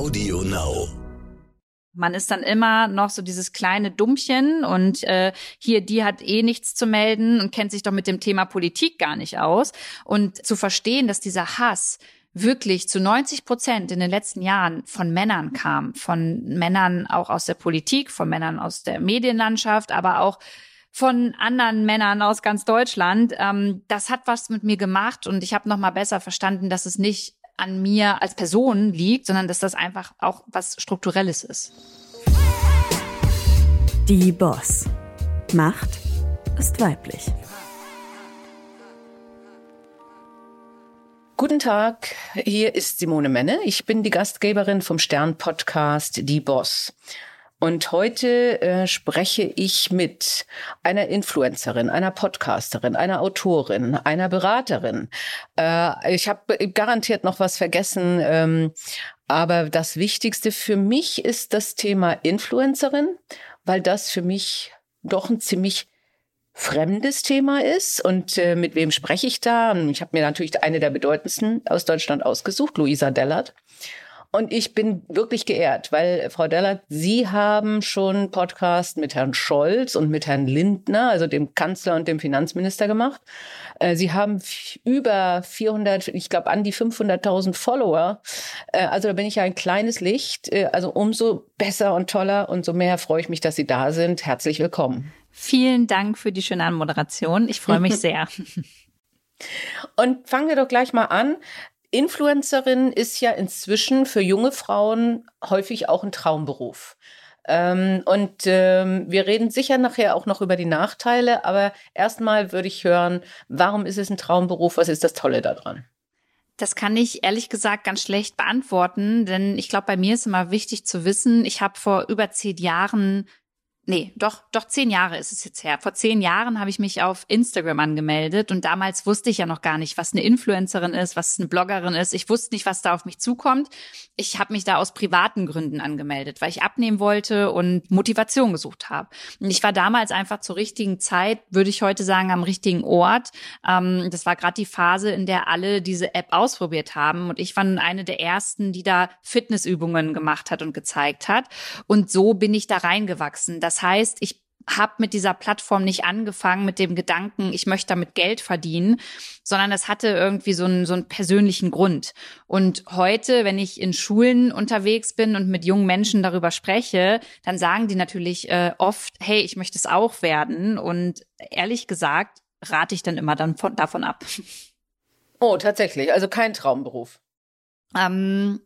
Audio Now. Man ist dann immer noch so dieses kleine Dummchen und äh, hier, die hat eh nichts zu melden und kennt sich doch mit dem Thema Politik gar nicht aus. Und zu verstehen, dass dieser Hass wirklich zu 90 Prozent in den letzten Jahren von Männern kam, von Männern auch aus der Politik, von Männern aus der Medienlandschaft, aber auch von anderen Männern aus ganz Deutschland. Ähm, das hat was mit mir gemacht und ich habe noch mal besser verstanden, dass es nicht an mir als Person liegt, sondern dass das einfach auch was Strukturelles ist. Die Boss. Macht ist weiblich. Guten Tag, hier ist Simone Menne. Ich bin die Gastgeberin vom Stern-Podcast Die Boss. Und heute äh, spreche ich mit einer Influencerin, einer Podcasterin, einer Autorin, einer Beraterin. Äh, ich habe garantiert noch was vergessen, ähm, aber das Wichtigste für mich ist das Thema Influencerin, weil das für mich doch ein ziemlich fremdes Thema ist. Und äh, mit wem spreche ich da? Ich habe mir natürlich eine der bedeutendsten aus Deutschland ausgesucht, Luisa Dellert. Und ich bin wirklich geehrt, weil Frau Dellert, Sie haben schon Podcast mit Herrn Scholz und mit Herrn Lindner, also dem Kanzler und dem Finanzminister gemacht. Äh, Sie haben über 400, ich glaube an die 500.000 Follower. Äh, also da bin ich ja ein kleines Licht. Äh, also umso besser und toller und so mehr freue ich mich, dass Sie da sind. Herzlich willkommen. Vielen Dank für die schöne Anmoderation. Ich freue mich sehr. Und fangen wir doch gleich mal an. Influencerin ist ja inzwischen für junge Frauen häufig auch ein Traumberuf. Ähm, und ähm, wir reden sicher nachher auch noch über die Nachteile, aber erstmal würde ich hören, warum ist es ein Traumberuf? Was ist das Tolle daran? Das kann ich ehrlich gesagt ganz schlecht beantworten, denn ich glaube, bei mir ist immer wichtig zu wissen, ich habe vor über zehn Jahren nee, doch, doch zehn Jahre ist es jetzt her. Vor zehn Jahren habe ich mich auf Instagram angemeldet und damals wusste ich ja noch gar nicht, was eine Influencerin ist, was eine Bloggerin ist. Ich wusste nicht, was da auf mich zukommt. Ich habe mich da aus privaten Gründen angemeldet, weil ich abnehmen wollte und Motivation gesucht habe. Und ich war damals einfach zur richtigen Zeit, würde ich heute sagen, am richtigen Ort. Ähm, das war gerade die Phase, in der alle diese App ausprobiert haben und ich war nun eine der ersten, die da Fitnessübungen gemacht hat und gezeigt hat. Und so bin ich da reingewachsen. Das heißt, ich habe mit dieser Plattform nicht angefangen mit dem Gedanken, ich möchte damit Geld verdienen, sondern es hatte irgendwie so einen, so einen persönlichen Grund. Und heute, wenn ich in Schulen unterwegs bin und mit jungen Menschen darüber spreche, dann sagen die natürlich äh, oft, hey, ich möchte es auch werden. Und ehrlich gesagt, rate ich dann immer dann von, davon ab. Oh, tatsächlich. Also kein Traumberuf. Ähm,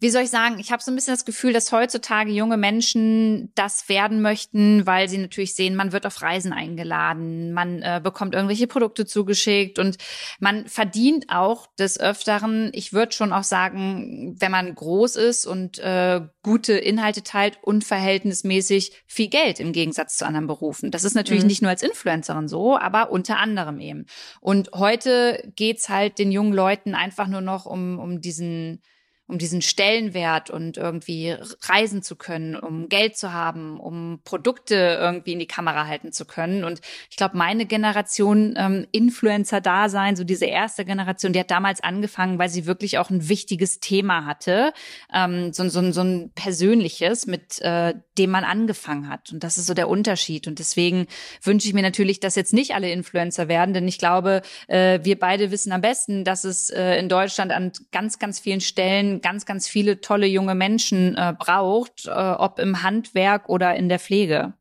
wie soll ich sagen, ich habe so ein bisschen das Gefühl, dass heutzutage junge Menschen das werden möchten, weil sie natürlich sehen, man wird auf Reisen eingeladen, man äh, bekommt irgendwelche Produkte zugeschickt und man verdient auch des Öfteren, ich würde schon auch sagen, wenn man groß ist und äh, gute Inhalte teilt, unverhältnismäßig viel Geld im Gegensatz zu anderen Berufen. Das ist natürlich mhm. nicht nur als Influencerin so, aber unter anderem eben. Und heute geht's halt den jungen Leuten einfach nur noch um, um diesen um diesen Stellenwert und irgendwie reisen zu können, um Geld zu haben, um Produkte irgendwie in die Kamera halten zu können. Und ich glaube, meine Generation ähm, Influencer-Dasein, so diese erste Generation, die hat damals angefangen, weil sie wirklich auch ein wichtiges Thema hatte, ähm, so, so, so ein persönliches, mit äh, dem man angefangen hat. Und das ist so der Unterschied. Und deswegen wünsche ich mir natürlich, dass jetzt nicht alle Influencer werden, denn ich glaube, äh, wir beide wissen am besten, dass es äh, in Deutschland an ganz, ganz vielen Stellen ganz, ganz viele tolle junge Menschen äh, braucht, äh, ob im Handwerk oder in der Pflege.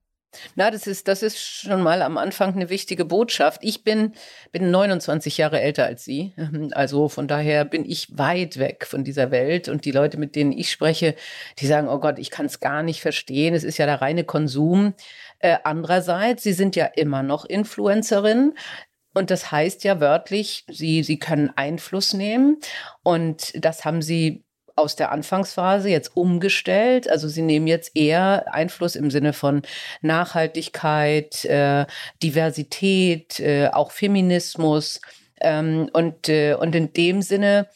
Na, das ist, das ist schon mal am Anfang eine wichtige Botschaft. Ich bin, bin 29 Jahre älter als Sie. Also von daher bin ich weit weg von dieser Welt. Und die Leute, mit denen ich spreche, die sagen, oh Gott, ich kann es gar nicht verstehen. Es ist ja der reine Konsum. Äh, andererseits, Sie sind ja immer noch Influencerin. Und das heißt ja wörtlich, Sie, Sie können Einfluss nehmen. Und das haben Sie aus der Anfangsphase jetzt umgestellt. Also sie nehmen jetzt eher Einfluss im Sinne von Nachhaltigkeit, äh, Diversität, äh, auch Feminismus. Ähm, und, äh, und in dem Sinne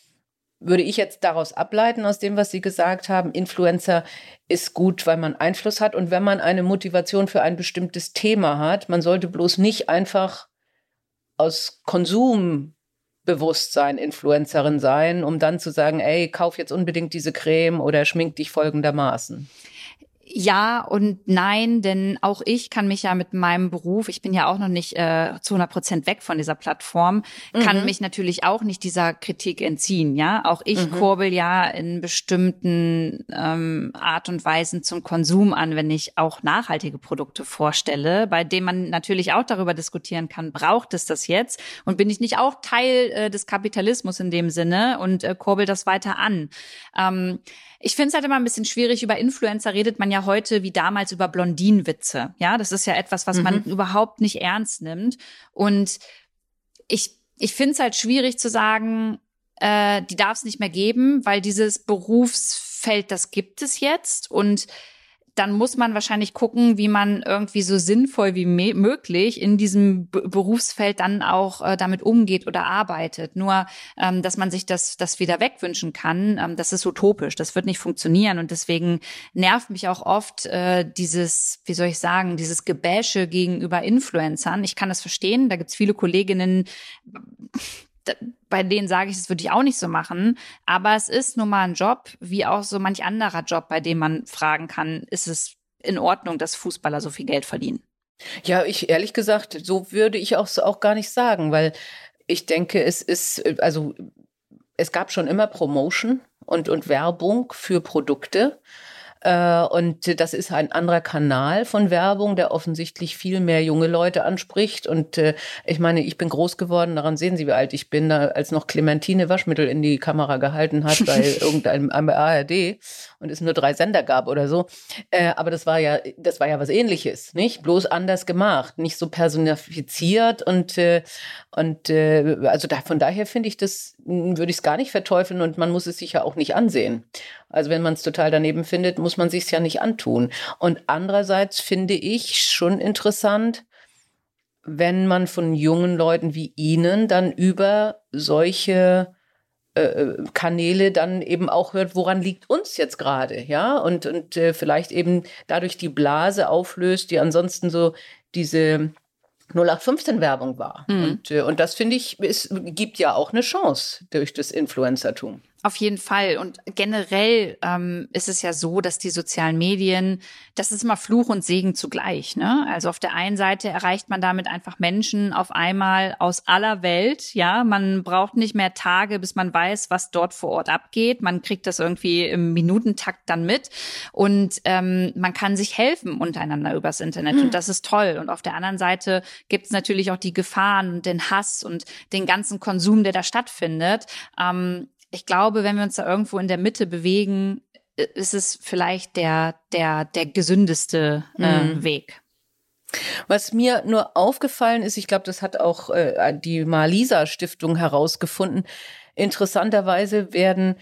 würde ich jetzt daraus ableiten, aus dem, was Sie gesagt haben, Influencer ist gut, weil man Einfluss hat und wenn man eine Motivation für ein bestimmtes Thema hat, man sollte bloß nicht einfach aus Konsum Bewusstsein Influencerin sein, um dann zu sagen, ey, kauf jetzt unbedingt diese Creme oder schmink dich folgendermaßen? Ja und nein, denn auch ich kann mich ja mit meinem Beruf, ich bin ja auch noch nicht äh, zu 100 Prozent weg von dieser Plattform, kann mhm. mich natürlich auch nicht dieser Kritik entziehen. Ja, auch ich mhm. kurbel ja in bestimmten ähm, Art und Weisen zum Konsum an, wenn ich auch nachhaltige Produkte vorstelle, bei denen man natürlich auch darüber diskutieren kann, braucht es das jetzt und bin ich nicht auch Teil äh, des Kapitalismus in dem Sinne und äh, kurbel das weiter an. Ähm, ich finde es halt immer ein bisschen schwierig. Über Influencer redet man ja heute wie damals über Blondinenwitze. Ja, das ist ja etwas, was mhm. man überhaupt nicht ernst nimmt. Und ich, ich finde es halt schwierig zu sagen, äh, die darf es nicht mehr geben, weil dieses Berufsfeld, das gibt es jetzt. Und dann muss man wahrscheinlich gucken, wie man irgendwie so sinnvoll wie möglich in diesem B Berufsfeld dann auch äh, damit umgeht oder arbeitet. Nur, ähm, dass man sich das, das wieder wegwünschen kann, ähm, das ist utopisch. Das wird nicht funktionieren. Und deswegen nervt mich auch oft äh, dieses, wie soll ich sagen, dieses Gebäsche gegenüber Influencern. Ich kann das verstehen. Da gibt's viele Kolleginnen, bei denen sage ich, das würde ich auch nicht so machen. Aber es ist nun mal ein Job, wie auch so manch anderer Job, bei dem man fragen kann, ist es in Ordnung, dass Fußballer so viel Geld verdienen? Ja, ich ehrlich gesagt, so würde ich auch, auch gar nicht sagen, weil ich denke, es ist, also es gab schon immer Promotion und, und Werbung für Produkte. Äh, und das ist ein anderer Kanal von Werbung, der offensichtlich viel mehr junge Leute anspricht. Und äh, ich meine, ich bin groß geworden, daran sehen Sie, wie alt ich bin, als noch Clementine Waschmittel in die Kamera gehalten hat bei irgendeinem ARD und es nur drei Sender gab oder so. Äh, aber das war ja, das war ja was ähnliches, nicht? Bloß anders gemacht, nicht so personifiziert und, und also da, von daher finde ich das, würde ich es gar nicht verteufeln und man muss es sich ja auch nicht ansehen. Also wenn man es total daneben findet, muss man sich ja nicht antun. Und andererseits finde ich schon interessant, wenn man von jungen Leuten wie Ihnen dann über solche äh, äh, Kanäle dann eben auch hört, woran liegt uns jetzt gerade, ja, und, und äh, vielleicht eben dadurch die Blase auflöst, die ansonsten so diese 0815-Werbung war. Mhm. Und, äh, und das finde ich, es gibt ja auch eine Chance durch das Influencertum. Auf jeden Fall. Und generell ähm, ist es ja so, dass die sozialen Medien, das ist immer Fluch und Segen zugleich. Ne? Also auf der einen Seite erreicht man damit einfach Menschen auf einmal aus aller Welt. Ja, man braucht nicht mehr Tage, bis man weiß, was dort vor Ort abgeht. Man kriegt das irgendwie im Minutentakt dann mit und ähm, man kann sich helfen untereinander übers Internet. Mhm. Und das ist toll. Und auf der anderen Seite gibt es natürlich auch die Gefahren und den Hass und den ganzen Konsum, der da stattfindet. Ähm, ich glaube, wenn wir uns da irgendwo in der Mitte bewegen, ist es vielleicht der, der, der gesündeste äh, mhm. Weg. Was mir nur aufgefallen ist, ich glaube, das hat auch äh, die Malisa Stiftung herausgefunden. Interessanterweise werden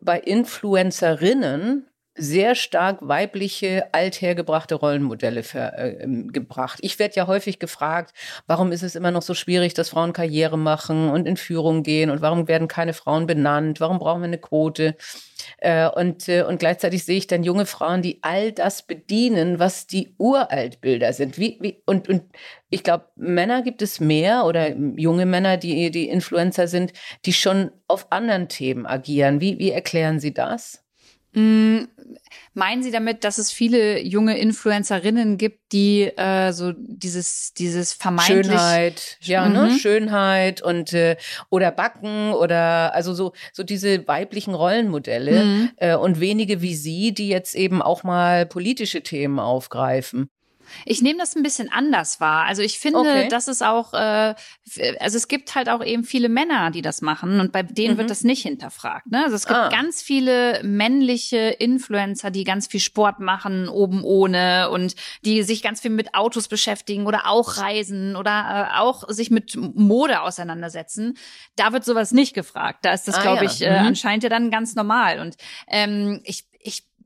bei Influencerinnen sehr stark weibliche, althergebrachte Rollenmodelle ver, äh, ähm, gebracht. Ich werde ja häufig gefragt, warum ist es immer noch so schwierig, dass Frauen Karriere machen und in Führung gehen und warum werden keine Frauen benannt, warum brauchen wir eine Quote? Äh, und, äh, und gleichzeitig sehe ich dann junge Frauen, die all das bedienen, was die Uraltbilder sind. Wie, wie, und, und ich glaube, Männer gibt es mehr oder junge Männer, die, die Influencer sind, die schon auf anderen Themen agieren. Wie, wie erklären Sie das? Mm, meinen Sie damit, dass es viele junge Influencerinnen gibt, die äh, so dieses dieses vermeintlich Schönheit, ja, ne? mhm. ne, Schönheit und äh, oder Backen oder also so so diese weiblichen Rollenmodelle mhm. äh, und wenige wie Sie, die jetzt eben auch mal politische Themen aufgreifen. Ich nehme das ein bisschen anders wahr. Also ich finde, okay. dass es auch, äh, also es gibt halt auch eben viele Männer, die das machen und bei denen mhm. wird das nicht hinterfragt. Ne? Also es gibt ah. ganz viele männliche Influencer, die ganz viel Sport machen, oben ohne und die sich ganz viel mit Autos beschäftigen oder auch reisen oder äh, auch sich mit Mode auseinandersetzen. Da wird sowas nicht gefragt. Da ist das, ah, glaube ja. ich, äh, mhm. anscheinend ja dann ganz normal. Und ähm, ich,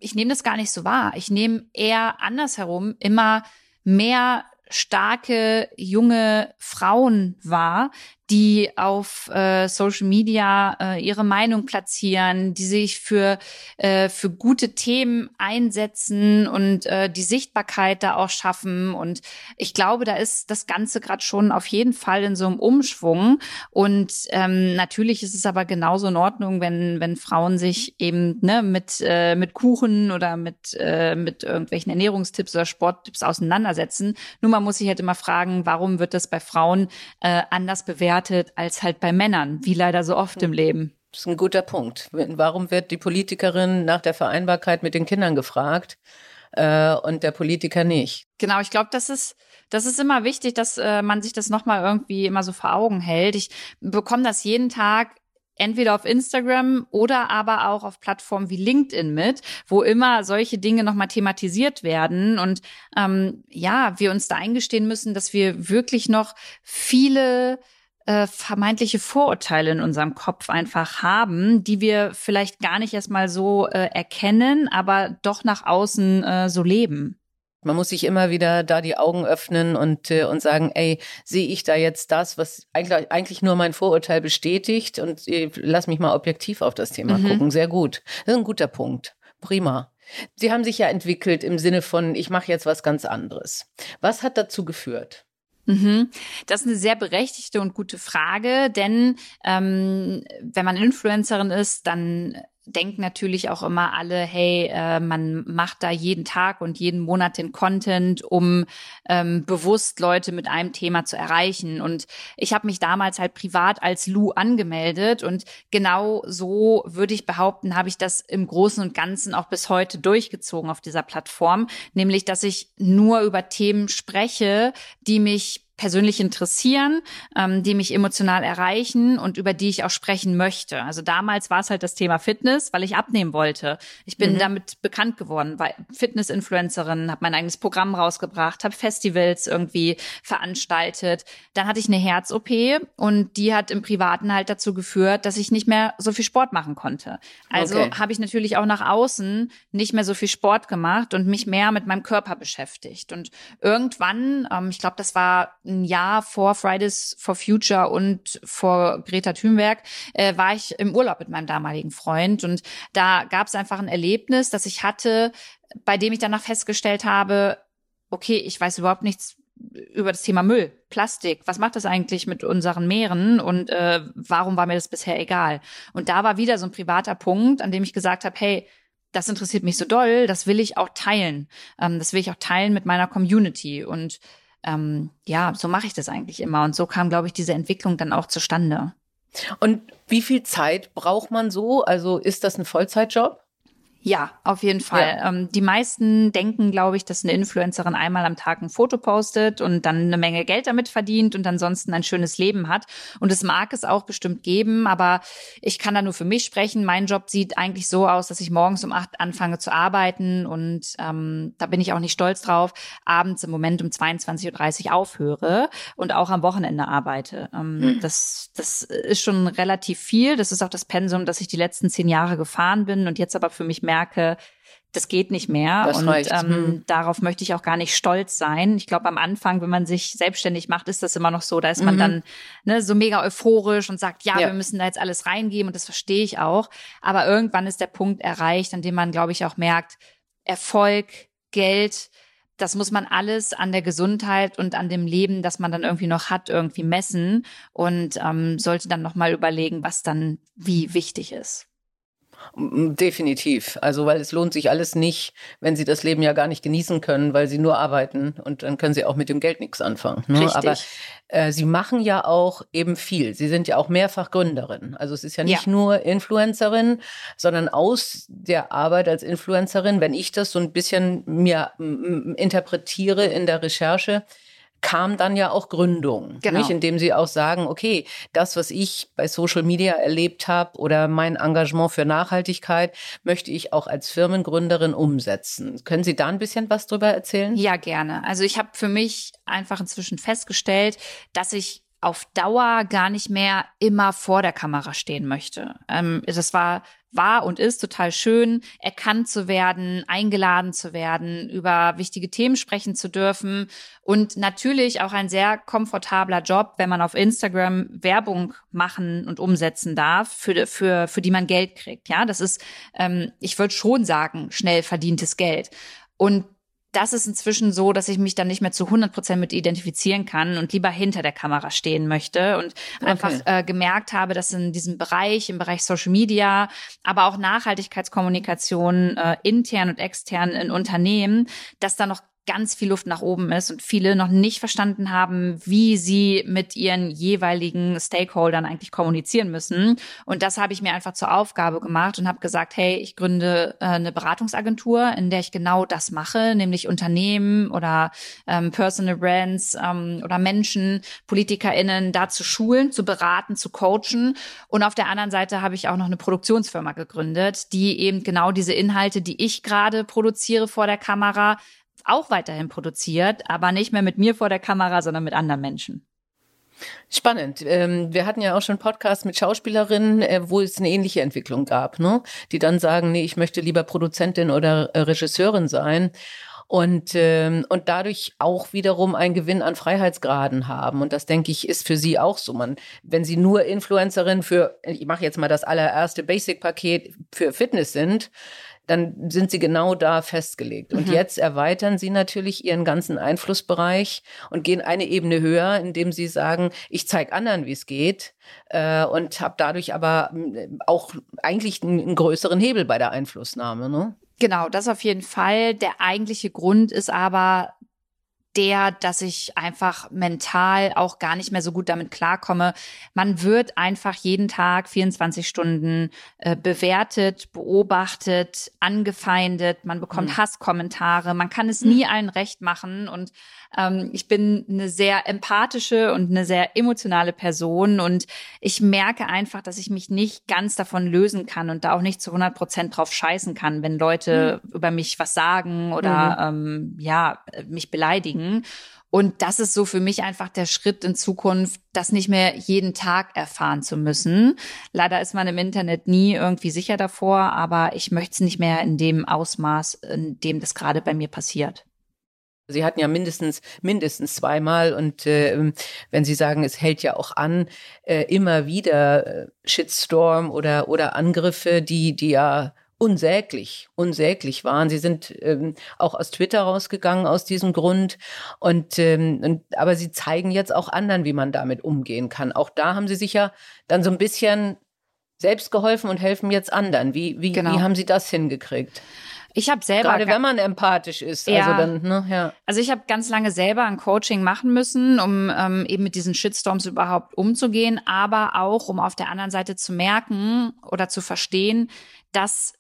ich nehme das gar nicht so wahr. Ich nehme eher andersherum immer mehr starke junge Frauen wahr, die auf äh, Social Media äh, ihre Meinung platzieren, die sich für, äh, für gute Themen einsetzen und äh, die Sichtbarkeit da auch schaffen. Und ich glaube, da ist das Ganze gerade schon auf jeden Fall in so einem Umschwung. Und ähm, natürlich ist es aber genauso in Ordnung, wenn, wenn Frauen sich eben ne, mit, äh, mit Kuchen oder mit, äh, mit irgendwelchen Ernährungstipps oder Sporttipps auseinandersetzen. Nur man muss sich halt immer fragen, warum wird das bei Frauen äh, anders bewertet als halt bei Männern, wie leider so oft im Leben. Das ist ein guter Punkt. Warum wird die Politikerin nach der Vereinbarkeit mit den Kindern gefragt äh, und der Politiker nicht? Genau, ich glaube, das ist das ist immer wichtig, dass äh, man sich das nochmal irgendwie immer so vor Augen hält. Ich bekomme das jeden Tag entweder auf Instagram oder aber auch auf Plattformen wie LinkedIn mit, wo immer solche Dinge nochmal thematisiert werden und ähm, ja, wir uns da eingestehen müssen, dass wir wirklich noch viele äh, vermeintliche Vorurteile in unserem Kopf einfach haben, die wir vielleicht gar nicht erstmal so äh, erkennen, aber doch nach außen äh, so leben. Man muss sich immer wieder da die Augen öffnen und, äh, und sagen, ey, sehe ich da jetzt das, was eigentlich, eigentlich nur mein Vorurteil bestätigt und äh, lass mich mal objektiv auf das Thema mhm. gucken. Sehr gut. Das ist ein guter Punkt. Prima. Sie haben sich ja entwickelt im Sinne von, ich mache jetzt was ganz anderes. Was hat dazu geführt? Mhm. Das ist eine sehr berechtigte und gute Frage, denn ähm, wenn man Influencerin ist, dann denken natürlich auch immer alle, hey, äh, man macht da jeden Tag und jeden Monat den Content, um ähm, bewusst Leute mit einem Thema zu erreichen. Und ich habe mich damals halt privat als Lou angemeldet und genau so würde ich behaupten, habe ich das im Großen und Ganzen auch bis heute durchgezogen auf dieser Plattform, nämlich dass ich nur über Themen spreche, die mich persönlich interessieren, ähm, die mich emotional erreichen und über die ich auch sprechen möchte. Also damals war es halt das Thema Fitness, weil ich abnehmen wollte. Ich bin mhm. damit bekannt geworden, weil Fitness-Influencerin, habe mein eigenes Programm rausgebracht, habe Festivals irgendwie veranstaltet. Dann hatte ich eine Herz-OP und die hat im Privaten halt dazu geführt, dass ich nicht mehr so viel Sport machen konnte. Also okay. habe ich natürlich auch nach außen nicht mehr so viel Sport gemacht und mich mehr mit meinem Körper beschäftigt. Und irgendwann, ähm, ich glaube, das war ein Jahr vor Fridays for Future und vor Greta Thunberg äh, war ich im Urlaub mit meinem damaligen Freund und da gab es einfach ein Erlebnis, das ich hatte, bei dem ich danach festgestellt habe, okay, ich weiß überhaupt nichts über das Thema Müll, Plastik. Was macht das eigentlich mit unseren Meeren und äh, warum war mir das bisher egal? Und da war wieder so ein privater Punkt, an dem ich gesagt habe, hey, das interessiert mich so doll, das will ich auch teilen. Ähm, das will ich auch teilen mit meiner Community. Und ähm, ja, so mache ich das eigentlich immer. Und so kam, glaube ich, diese Entwicklung dann auch zustande. Und wie viel Zeit braucht man so? Also ist das ein Vollzeitjob? Ja, auf jeden Fall. Ja. Ähm, die meisten denken, glaube ich, dass eine Influencerin einmal am Tag ein Foto postet und dann eine Menge Geld damit verdient und ansonsten ein schönes Leben hat. Und es mag es auch bestimmt geben, aber ich kann da nur für mich sprechen. Mein Job sieht eigentlich so aus, dass ich morgens um acht anfange zu arbeiten und ähm, da bin ich auch nicht stolz drauf, abends im Moment um 22.30 Uhr aufhöre und auch am Wochenende arbeite. Ähm, hm. das, das ist schon relativ viel. Das ist auch das Pensum, das ich die letzten zehn Jahre gefahren bin und jetzt aber für mich mehr merke, das geht nicht mehr. Das und ähm, hm. darauf möchte ich auch gar nicht stolz sein. Ich glaube, am Anfang, wenn man sich selbstständig macht, ist das immer noch so. Da ist man mhm. dann ne, so mega euphorisch und sagt, ja, ja, wir müssen da jetzt alles reingeben und das verstehe ich auch. Aber irgendwann ist der Punkt erreicht, an dem man, glaube ich, auch merkt, Erfolg, Geld, das muss man alles an der Gesundheit und an dem Leben, das man dann irgendwie noch hat, irgendwie messen und ähm, sollte dann nochmal überlegen, was dann wie wichtig ist. Definitiv. Also, weil es lohnt sich alles nicht, wenn sie das Leben ja gar nicht genießen können, weil sie nur arbeiten und dann können sie auch mit dem Geld nichts anfangen. Ne? Richtig. Aber äh, sie machen ja auch eben viel. Sie sind ja auch mehrfach Gründerin. Also es ist ja nicht ja. nur Influencerin, sondern aus der Arbeit als Influencerin, wenn ich das so ein bisschen mir interpretiere in der Recherche, kam dann ja auch Gründung, genau. nicht? indem sie auch sagen, okay, das, was ich bei Social Media erlebt habe oder mein Engagement für Nachhaltigkeit, möchte ich auch als Firmengründerin umsetzen. Können Sie da ein bisschen was drüber erzählen? Ja, gerne. Also ich habe für mich einfach inzwischen festgestellt, dass ich auf Dauer gar nicht mehr immer vor der Kamera stehen möchte. Ähm, das war war und ist total schön, erkannt zu werden, eingeladen zu werden, über wichtige Themen sprechen zu dürfen und natürlich auch ein sehr komfortabler Job, wenn man auf Instagram Werbung machen und umsetzen darf, für, für, für die man Geld kriegt. Ja, das ist, ähm, ich würde schon sagen, schnell verdientes Geld. Und das ist inzwischen so, dass ich mich dann nicht mehr zu 100 Prozent mit identifizieren kann und lieber hinter der Kamera stehen möchte und okay. einfach äh, gemerkt habe, dass in diesem Bereich, im Bereich Social Media, aber auch Nachhaltigkeitskommunikation äh, intern und extern in Unternehmen, dass da noch ganz viel Luft nach oben ist und viele noch nicht verstanden haben, wie sie mit ihren jeweiligen Stakeholdern eigentlich kommunizieren müssen. Und das habe ich mir einfach zur Aufgabe gemacht und habe gesagt, hey, ich gründe äh, eine Beratungsagentur, in der ich genau das mache, nämlich Unternehmen oder ähm, Personal Brands ähm, oder Menschen, PolitikerInnen da zu schulen, zu beraten, zu coachen. Und auf der anderen Seite habe ich auch noch eine Produktionsfirma gegründet, die eben genau diese Inhalte, die ich gerade produziere vor der Kamera, auch weiterhin produziert, aber nicht mehr mit mir vor der Kamera, sondern mit anderen Menschen. Spannend. Ähm, wir hatten ja auch schon Podcasts mit Schauspielerinnen, äh, wo es eine ähnliche Entwicklung gab, ne? die dann sagen, nee, ich möchte lieber Produzentin oder äh, Regisseurin sein und, ähm, und dadurch auch wiederum einen Gewinn an Freiheitsgraden haben. Und das, denke ich, ist für sie auch so. Man, wenn sie nur Influencerin für, ich mache jetzt mal das allererste Basic-Paket für Fitness sind, dann sind sie genau da festgelegt. Und mhm. jetzt erweitern sie natürlich ihren ganzen Einflussbereich und gehen eine Ebene höher, indem sie sagen, ich zeige anderen, wie es geht äh, und habe dadurch aber äh, auch eigentlich einen, einen, größeren Hebel bei der Einflussnahme. Ne? Genau, das auf jeden Fall. Der eigentliche Grund ist aber, der, dass ich einfach mental auch gar nicht mehr so gut damit klarkomme. Man wird einfach jeden Tag 24 Stunden äh, bewertet, beobachtet, angefeindet, man bekommt mhm. Hasskommentare, man kann es nie allen recht machen und ähm, ich bin eine sehr empathische und eine sehr emotionale Person und ich merke einfach, dass ich mich nicht ganz davon lösen kann und da auch nicht zu 100 Prozent drauf scheißen kann, wenn Leute mhm. über mich was sagen oder mhm. ähm, ja mich beleidigen. Und das ist so für mich einfach der Schritt in Zukunft, das nicht mehr jeden Tag erfahren zu müssen. Leider ist man im Internet nie irgendwie sicher davor, aber ich möchte es nicht mehr in dem Ausmaß, in dem das gerade bei mir passiert. Sie hatten ja mindestens mindestens zweimal und äh, wenn Sie sagen, es hält ja auch an, äh, immer wieder äh, Shitstorm oder oder Angriffe, die die ja unsäglich, unsäglich waren. Sie sind ähm, auch aus Twitter rausgegangen aus diesem Grund. Und, ähm, und aber sie zeigen jetzt auch anderen, wie man damit umgehen kann. Auch da haben sie sich ja dann so ein bisschen selbst geholfen und helfen jetzt anderen. Wie, wie, genau. wie haben Sie das hingekriegt? Ich habe selber gerade wenn man empathisch ist, also ja, also dann, ne, ja. Also ich habe ganz lange selber ein Coaching machen müssen, um ähm, eben mit diesen Shitstorms überhaupt umzugehen, aber auch um auf der anderen Seite zu merken oder zu verstehen, dass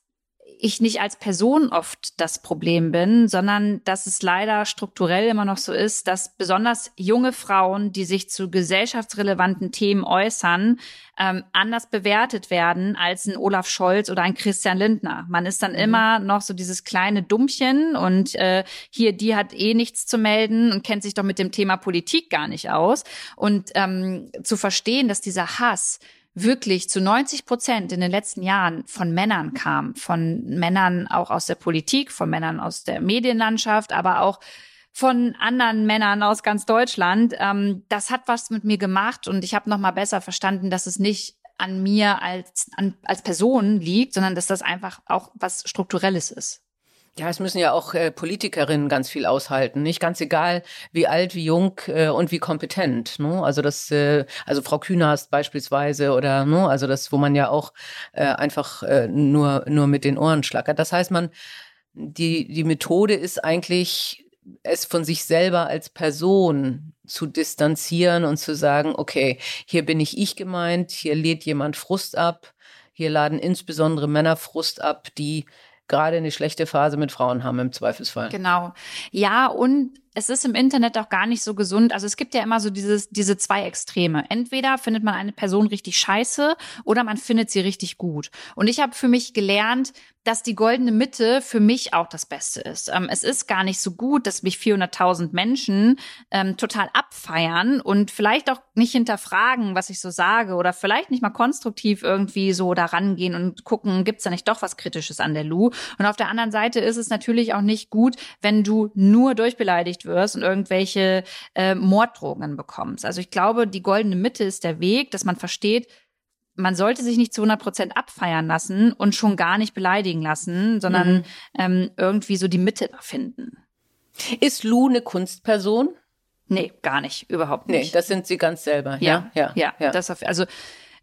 ich nicht als Person oft das Problem bin, sondern dass es leider strukturell immer noch so ist, dass besonders junge Frauen, die sich zu gesellschaftsrelevanten Themen äußern, ähm, anders bewertet werden als ein Olaf Scholz oder ein Christian Lindner. Man ist dann mhm. immer noch so dieses kleine Dummchen und äh, hier, die hat eh nichts zu melden und kennt sich doch mit dem Thema Politik gar nicht aus. Und ähm, zu verstehen, dass dieser Hass wirklich zu 90 Prozent in den letzten Jahren von Männern kam, von Männern auch aus der Politik, von Männern aus der Medienlandschaft, aber auch von anderen Männern aus ganz Deutschland. Ähm, das hat was mit mir gemacht und ich habe noch mal besser verstanden, dass es nicht an mir als an, als Person liegt, sondern dass das einfach auch was strukturelles ist. Ja, es müssen ja auch äh, Politikerinnen ganz viel aushalten, nicht ganz egal, wie alt, wie jung äh, und wie kompetent. Ne? Also das, äh, also Frau Künast beispielsweise oder ne? also das, wo man ja auch äh, einfach äh, nur nur mit den Ohren schlackert. Das heißt, man die die Methode ist eigentlich es von sich selber als Person zu distanzieren und zu sagen, okay, hier bin ich ich gemeint, hier lädt jemand Frust ab, hier laden insbesondere Männer Frust ab, die gerade eine schlechte Phase mit Frauen haben im Zweifelsfall. Genau. Ja, und es ist im Internet auch gar nicht so gesund. Also es gibt ja immer so dieses, diese zwei Extreme. Entweder findet man eine Person richtig scheiße oder man findet sie richtig gut. Und ich habe für mich gelernt, dass die goldene Mitte für mich auch das Beste ist. Ähm, es ist gar nicht so gut, dass mich 400.000 Menschen ähm, total abfeiern und vielleicht auch nicht hinterfragen, was ich so sage oder vielleicht nicht mal konstruktiv irgendwie so da rangehen und gucken, gibt's da nicht doch was Kritisches an der Lu? Und auf der anderen Seite ist es natürlich auch nicht gut, wenn du nur durchbeleidigt wirst und irgendwelche äh, Morddrohungen bekommst. Also ich glaube, die goldene Mitte ist der Weg, dass man versteht, man sollte sich nicht zu 100 Prozent abfeiern lassen und schon gar nicht beleidigen lassen, sondern mhm. ähm, irgendwie so die Mitte da finden. Ist Lou eine Kunstperson? Nee, gar nicht, überhaupt nicht. Nee, das sind sie ganz selber. Ja, ja, ja. ja. Das auf, also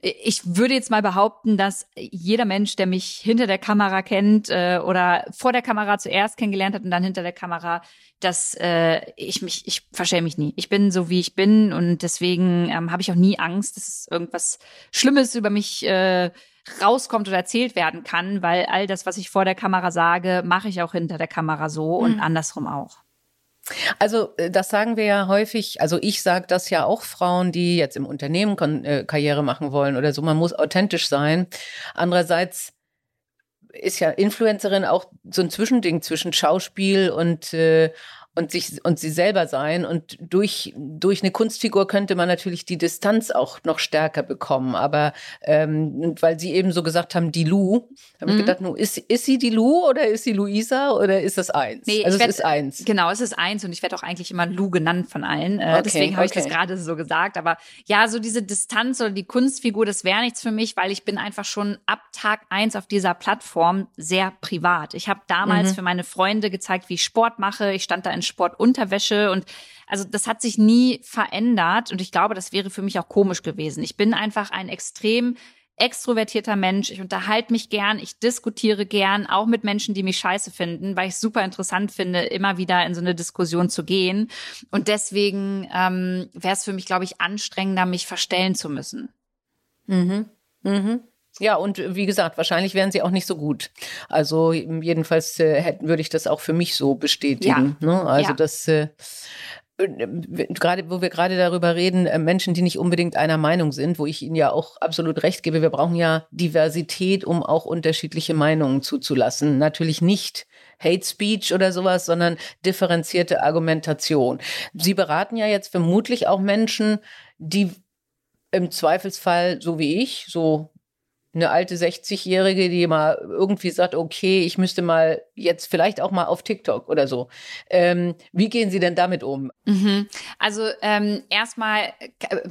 ich würde jetzt mal behaupten, dass jeder Mensch, der mich hinter der Kamera kennt äh, oder vor der Kamera zuerst kennengelernt hat und dann hinter der Kamera, dass äh, ich mich, ich verschäme mich nie. Ich bin so, wie ich bin und deswegen ähm, habe ich auch nie Angst, dass irgendwas Schlimmes über mich äh, rauskommt oder erzählt werden kann, weil all das, was ich vor der Kamera sage, mache ich auch hinter der Kamera so und mhm. andersrum auch. Also äh, das sagen wir ja häufig, also ich sage das ja auch Frauen, die jetzt im Unternehmen äh, Karriere machen wollen oder so, man muss authentisch sein. Andererseits ist ja Influencerin auch so ein Zwischending zwischen Schauspiel und äh, und sich und sie selber sein. Und durch, durch eine Kunstfigur könnte man natürlich die Distanz auch noch stärker bekommen. Aber ähm, weil sie eben so gesagt haben, die Lu, habe mhm. ich gedacht, ist, ist sie die Lu oder ist sie Luisa oder ist das eins? Nee, also es werd, ist eins. Genau, es ist eins und ich werde auch eigentlich immer Lu genannt von allen. Äh, okay, deswegen habe okay. ich das gerade so gesagt. Aber ja, so diese Distanz oder die Kunstfigur, das wäre nichts für mich, weil ich bin einfach schon ab Tag eins auf dieser Plattform sehr privat. Ich habe damals mhm. für meine Freunde gezeigt, wie ich Sport mache. Ich stand da in Sportunterwäsche und also das hat sich nie verändert und ich glaube, das wäre für mich auch komisch gewesen. Ich bin einfach ein extrem extrovertierter Mensch. Ich unterhalte mich gern, ich diskutiere gern, auch mit Menschen, die mich scheiße finden, weil ich es super interessant finde, immer wieder in so eine Diskussion zu gehen. Und deswegen ähm, wäre es für mich, glaube ich, anstrengender, mich verstellen zu müssen. Mhm. Mhm. Ja, und wie gesagt, wahrscheinlich wären sie auch nicht so gut. Also jedenfalls äh, hätten, würde ich das auch für mich so bestätigen. Ja. Ne? Also ja. das äh, gerade, wo wir gerade darüber reden, äh, Menschen, die nicht unbedingt einer Meinung sind, wo ich Ihnen ja auch absolut recht gebe, wir brauchen ja Diversität, um auch unterschiedliche Meinungen zuzulassen. Natürlich nicht Hate Speech oder sowas, sondern differenzierte Argumentation. Sie beraten ja jetzt vermutlich auch Menschen, die im Zweifelsfall, so wie ich, so eine alte 60-Jährige, die mal irgendwie sagt, okay, ich müsste mal jetzt vielleicht auch mal auf TikTok oder so. Ähm, wie gehen Sie denn damit um? Mhm. Also ähm, erstmal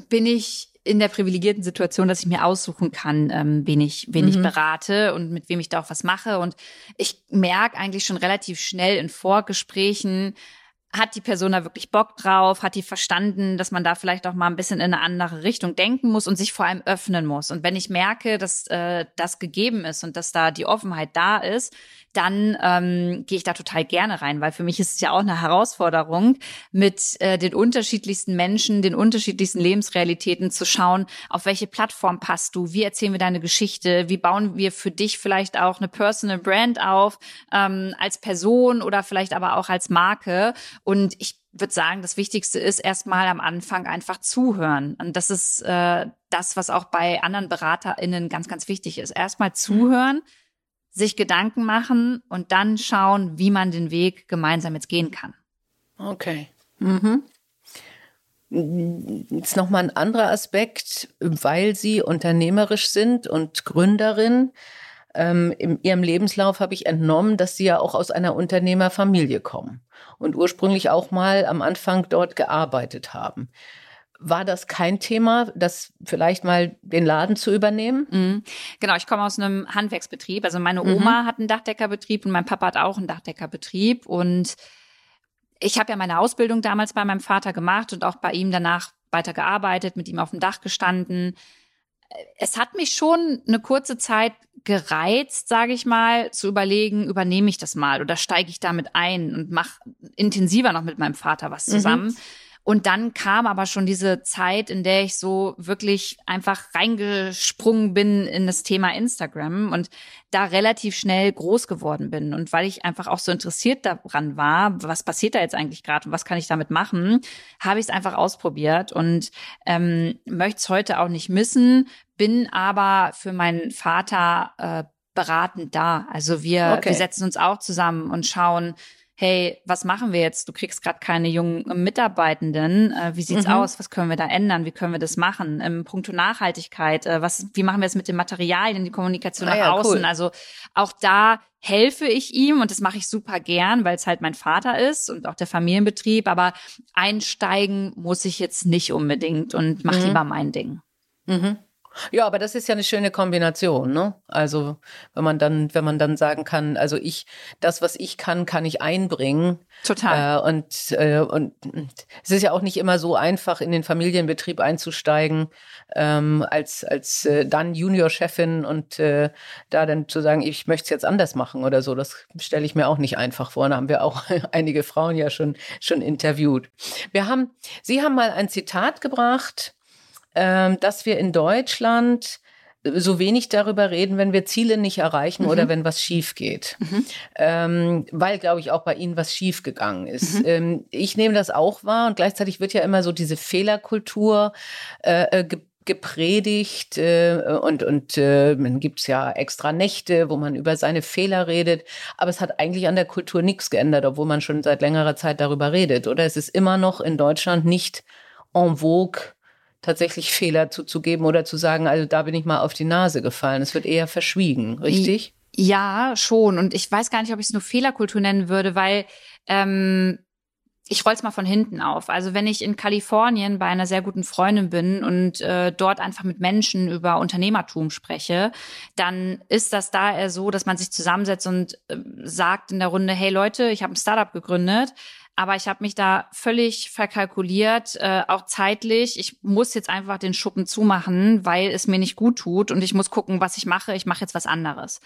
bin ich in der privilegierten Situation, dass ich mir aussuchen kann, ähm, wen ich, wen mhm. ich berate und mit wem ich da auch was mache. Und ich merke eigentlich schon relativ schnell in Vorgesprächen, hat die Person da wirklich Bock drauf? Hat die verstanden, dass man da vielleicht auch mal ein bisschen in eine andere Richtung denken muss und sich vor allem öffnen muss? Und wenn ich merke, dass äh, das gegeben ist und dass da die Offenheit da ist, dann ähm, gehe ich da total gerne rein, weil für mich ist es ja auch eine Herausforderung, mit äh, den unterschiedlichsten Menschen, den unterschiedlichsten Lebensrealitäten zu schauen, auf welche Plattform passt du, wie erzählen wir deine Geschichte, wie bauen wir für dich vielleicht auch eine Personal Brand auf, ähm, als Person oder vielleicht aber auch als Marke. Und ich würde sagen, das Wichtigste ist erstmal am Anfang einfach zuhören. Und das ist äh, das, was auch bei anderen BeraterInnen ganz, ganz wichtig ist. Erstmal zuhören, sich Gedanken machen und dann schauen, wie man den Weg gemeinsam jetzt gehen kann. Okay. Mhm. Jetzt nochmal ein anderer Aspekt, weil Sie unternehmerisch sind und Gründerin. Ähm, in Ihrem Lebenslauf habe ich entnommen, dass Sie ja auch aus einer Unternehmerfamilie kommen und ursprünglich auch mal am Anfang dort gearbeitet haben. War das kein Thema, das vielleicht mal den Laden zu übernehmen? Mhm. Genau, ich komme aus einem Handwerksbetrieb. Also meine mhm. Oma mhm. hat einen Dachdeckerbetrieb und mein Papa hat auch einen Dachdeckerbetrieb. Und ich habe ja meine Ausbildung damals bei meinem Vater gemacht und auch bei ihm danach weiter gearbeitet, mit ihm auf dem Dach gestanden. Es hat mich schon eine kurze Zeit gereizt, sage ich mal, zu überlegen, übernehme ich das mal oder steige ich damit ein und mache intensiver noch mit meinem Vater was mhm. zusammen. Mhm. Und dann kam aber schon diese Zeit, in der ich so wirklich einfach reingesprungen bin in das Thema Instagram und da relativ schnell groß geworden bin. Und weil ich einfach auch so interessiert daran war, was passiert da jetzt eigentlich gerade und was kann ich damit machen, habe ich es einfach ausprobiert und ähm, möchte es heute auch nicht missen, bin aber für meinen Vater äh, beratend da. Also wir, Okay. wir setzen uns auch zusammen und schauen, hey, was machen wir jetzt? Du kriegst gerade keine jungen Mitarbeitenden. Äh, wie sieht's Mhm. aus? Was können wir da ändern? Wie können wir das machen? Im Punkto Nachhaltigkeit, äh, was, wie machen wir es mit den Materialien, die Kommunikation Ah nach ja, außen? cool. Also auch da helfe ich ihm und das mache ich super gern, weil es halt mein Vater ist und auch der Familienbetrieb. Aber einsteigen muss ich jetzt nicht unbedingt und mach Mhm. lieber mein Ding. Mhm. Ja, aber das ist ja eine schöne Kombination, ne? Also, wenn man dann, wenn man dann sagen kann, also ich, das, was ich kann, kann ich einbringen. Total. Äh, und, äh, und es ist ja auch nicht immer so einfach, in den Familienbetrieb einzusteigen, ähm, als, als äh, dann Juniorchefin und äh, da dann zu sagen, ich möchte es jetzt anders machen oder so. Das stelle ich mir auch nicht einfach vor. Da haben wir auch einige Frauen ja schon, schon interviewt. Wir haben, Sie haben mal ein Zitat gebracht, dass wir in Deutschland so wenig darüber reden, wenn wir Ziele nicht erreichen Mhm. oder wenn was schief geht. Ähm, weil, glaube ich, auch bei Ihnen was schief gegangen ist. Mhm. Ähm, ich nehme das auch wahr und gleichzeitig wird ja immer so diese Fehlerkultur äh, äh, ge gepredigt äh, und, und äh, dann gibt's ja extra Nächte, wo man über seine Fehler redet. Aber es hat eigentlich an der Kultur nichts geändert, obwohl man schon seit längerer Zeit darüber redet. Oder es ist immer noch in Deutschland nicht en vogue, tatsächlich Fehler zuzugeben oder zu sagen, also da bin ich mal auf die Nase gefallen. Es wird eher verschwiegen, richtig? Ja, schon. Und ich weiß gar nicht, ob ich es nur Fehlerkultur nennen würde, weil ähm, ich roll's mal von hinten auf. Also wenn ich in Kalifornien bei einer sehr guten Freundin bin und äh, dort einfach mit Menschen über Unternehmertum spreche, dann ist das da eher so, dass man sich zusammensetzt und äh, sagt in der Runde, hey Leute, ich habe ein Startup gegründet, aber ich habe mich da völlig verkalkuliert, äh, auch zeitlich. Ich muss jetzt einfach den Schuppen zumachen, weil es mir nicht gut tut und ich muss gucken, was ich mache. Ich mache jetzt was anderes.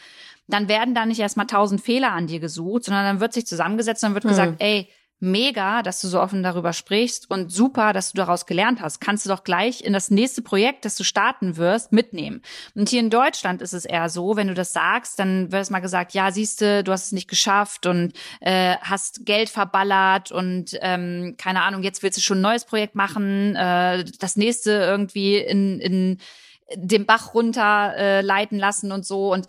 Dann werden da nicht erstmal tausend Fehler an dir gesucht, sondern dann wird sich zusammengesetzt und dann wird Hm. gesagt, ey, mega, dass du so offen darüber sprichst und super, dass du daraus gelernt hast. Kannst du doch gleich in das nächste Projekt, das du starten wirst, mitnehmen. Und hier in Deutschland ist es eher so, wenn du das sagst, dann wird es mal gesagt, ja, siehste, du hast es nicht geschafft und äh, hast Geld verballert und ähm, keine Ahnung, jetzt willst du schon ein neues Projekt machen, äh, das nächste irgendwie in, in den Bach runter äh, leiten lassen und so und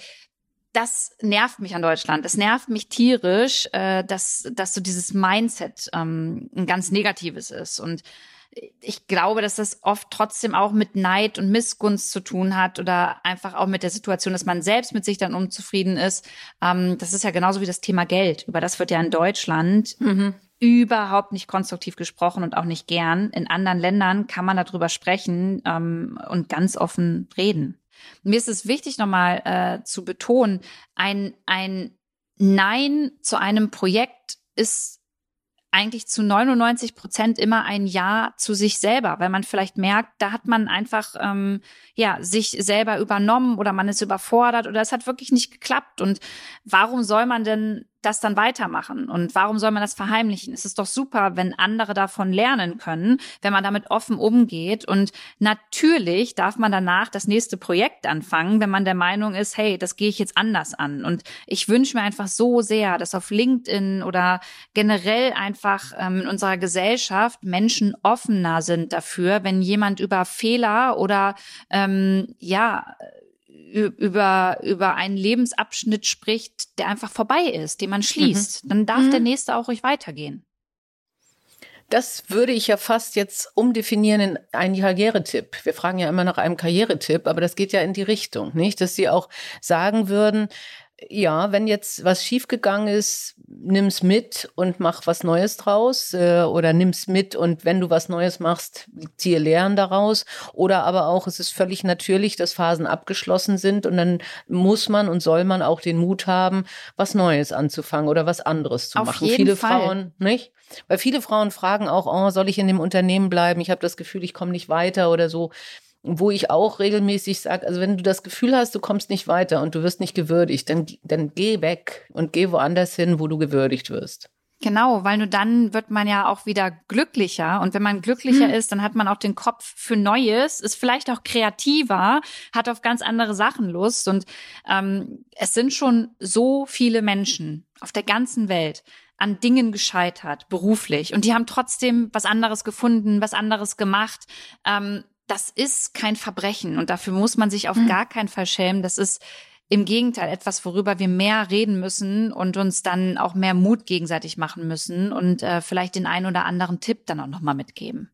das nervt mich an Deutschland. Es nervt mich tierisch, äh, dass, dass so dieses Mindset ähm, ein ganz negatives ist. Und ich glaube, dass das oft trotzdem auch mit Neid und Missgunst zu tun hat oder einfach auch mit der Situation, dass man selbst mit sich dann unzufrieden ist. Ähm, das ist ja genauso wie das Thema Geld. Über das wird ja in Deutschland Mhm. überhaupt nicht konstruktiv gesprochen und auch nicht gern. In anderen Ländern kann man darüber sprechen ähm, und ganz offen reden. Mir ist es wichtig, nochmal äh, zu betonen, ein, ein Nein zu einem Projekt ist eigentlich zu 99 Prozent immer ein Ja zu sich selber, weil man vielleicht merkt, da hat man einfach ähm, ja sich selber übernommen oder man ist überfordert oder es hat wirklich nicht geklappt. Und warum soll man denn das dann weitermachen? Und warum soll man das verheimlichen? Es ist doch super, wenn andere davon lernen können, wenn man damit offen umgeht. Und natürlich darf man danach das nächste Projekt anfangen, wenn man der Meinung ist, hey, das gehe ich jetzt anders an. Und ich wünsche mir einfach so sehr, dass auf LinkedIn oder generell einfach ähm, in unserer Gesellschaft Menschen offener sind dafür, wenn jemand über Fehler oder ähm, ja über, über einen Lebensabschnitt spricht, der einfach vorbei ist, den man schließt, dann darf Mhm. der nächste auch ruhig weitergehen. Das würde ich ja fast jetzt umdefinieren in einen Karrieretipp. Wir fragen ja immer nach einem Karrieretipp, aber das geht ja in die Richtung, nicht? Dass Sie auch sagen würden, ja, wenn jetzt was schiefgegangen ist, nimm's mit und mach was Neues draus äh, oder nimm's mit und wenn du was Neues machst, ziehe Lehren daraus oder aber auch es ist völlig natürlich, dass Phasen abgeschlossen sind und dann muss man und soll man auch den Mut haben, was Neues anzufangen oder was anderes zu Auf machen. jeden Viele Fall. Frauen, nicht? Weil viele Frauen fragen auch, oh, soll ich in dem Unternehmen bleiben? Ich habe das Gefühl, ich komme nicht weiter oder so wo ich auch regelmäßig sage, also wenn du das Gefühl hast, du kommst nicht weiter und du wirst nicht gewürdigt, dann, dann geh weg und geh woanders hin, wo du gewürdigt wirst. Genau, weil nur dann wird man ja auch wieder glücklicher. Und wenn man glücklicher Hm. ist, dann hat man auch den Kopf für Neues, ist vielleicht auch kreativer, hat auf ganz andere Sachen Lust. Und ähm, es sind schon so viele Menschen auf der ganzen Welt an Dingen gescheitert, beruflich. Und die haben trotzdem was anderes gefunden, was anderes gemacht. Ähm, das ist kein Verbrechen. Und dafür muss man sich auf Hm. gar keinen Fall schämen. Das ist im Gegenteil etwas, worüber wir mehr reden müssen und uns dann auch mehr Mut gegenseitig machen müssen und äh, vielleicht den einen oder anderen Tipp dann auch nochmal mitgeben.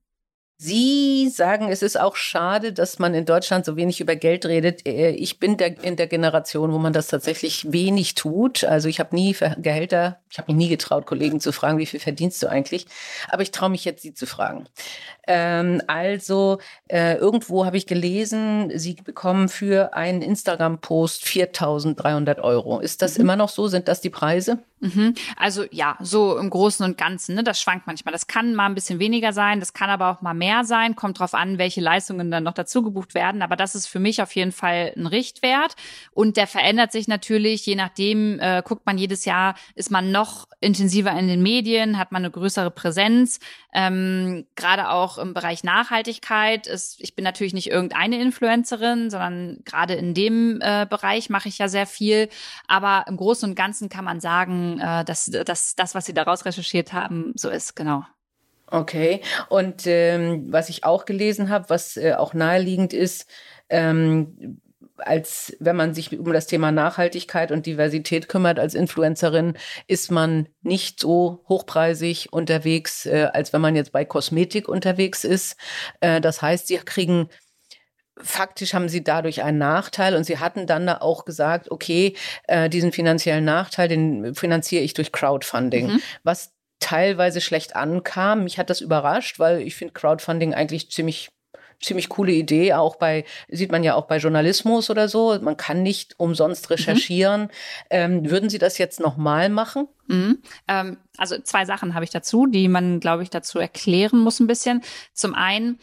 Sie sagen, es ist auch schade, dass man in Deutschland so wenig über Geld redet. Äh, ich bin der, in der Generation, wo man das tatsächlich wenig tut. Also ich habe nie Gehälter, ich habe mich nie getraut, Kollegen zu fragen, wie viel verdienst du eigentlich? Aber ich traue mich jetzt, Sie zu fragen. Ähm, also äh, irgendwo habe ich gelesen, Sie bekommen für einen Instagram-Post 4.300 Euro. Ist das mhm. immer noch so? Sind das die Preise? Mhm. Also ja, so im Großen und Ganzen. Ne? Das schwankt manchmal. Das kann mal ein bisschen weniger sein, das kann aber auch mal mehr sein. Kommt drauf an, welche Leistungen dann noch dazu gebucht werden. Aber das ist für mich auf jeden Fall ein Richtwert. Und der verändert sich natürlich, je nachdem, äh, guckt man jedes Jahr, ist man noch intensiver in den Medien, hat man eine größere Präsenz. Ähm, gerade auch im Bereich Nachhaltigkeit ist, ich bin natürlich nicht irgendeine Influencerin, sondern gerade in dem äh, Bereich mache ich ja sehr viel. Aber im Großen und Ganzen kann man sagen, äh, dass, dass das, was Sie daraus recherchiert haben, so ist, genau. Okay. Und ähm, was ich auch gelesen habe, was äh, auch naheliegend ist, ähm, als wenn man sich um das Thema Nachhaltigkeit und Diversität kümmert als Influencerin, ist man nicht so hochpreisig unterwegs, äh, als wenn man jetzt bei Kosmetik unterwegs ist. Äh, das heißt, sie kriegen faktisch haben sie dadurch einen Nachteil und sie hatten dann auch gesagt, okay, äh, diesen finanziellen Nachteil, den finanziere ich durch Crowdfunding, mhm. was teilweise schlecht ankam. Mich hat das überrascht, weil ich finde Crowdfunding eigentlich ziemlich ziemlich coole Idee, auch bei, sieht man ja auch bei Journalismus oder so. Man kann nicht umsonst mhm. recherchieren. Mhm. Ähm, würden Sie das jetzt nochmal machen? Mhm. Ähm, also zwei Sachen habe ich dazu, die man, glaube ich, dazu erklären muss ein bisschen. Zum einen,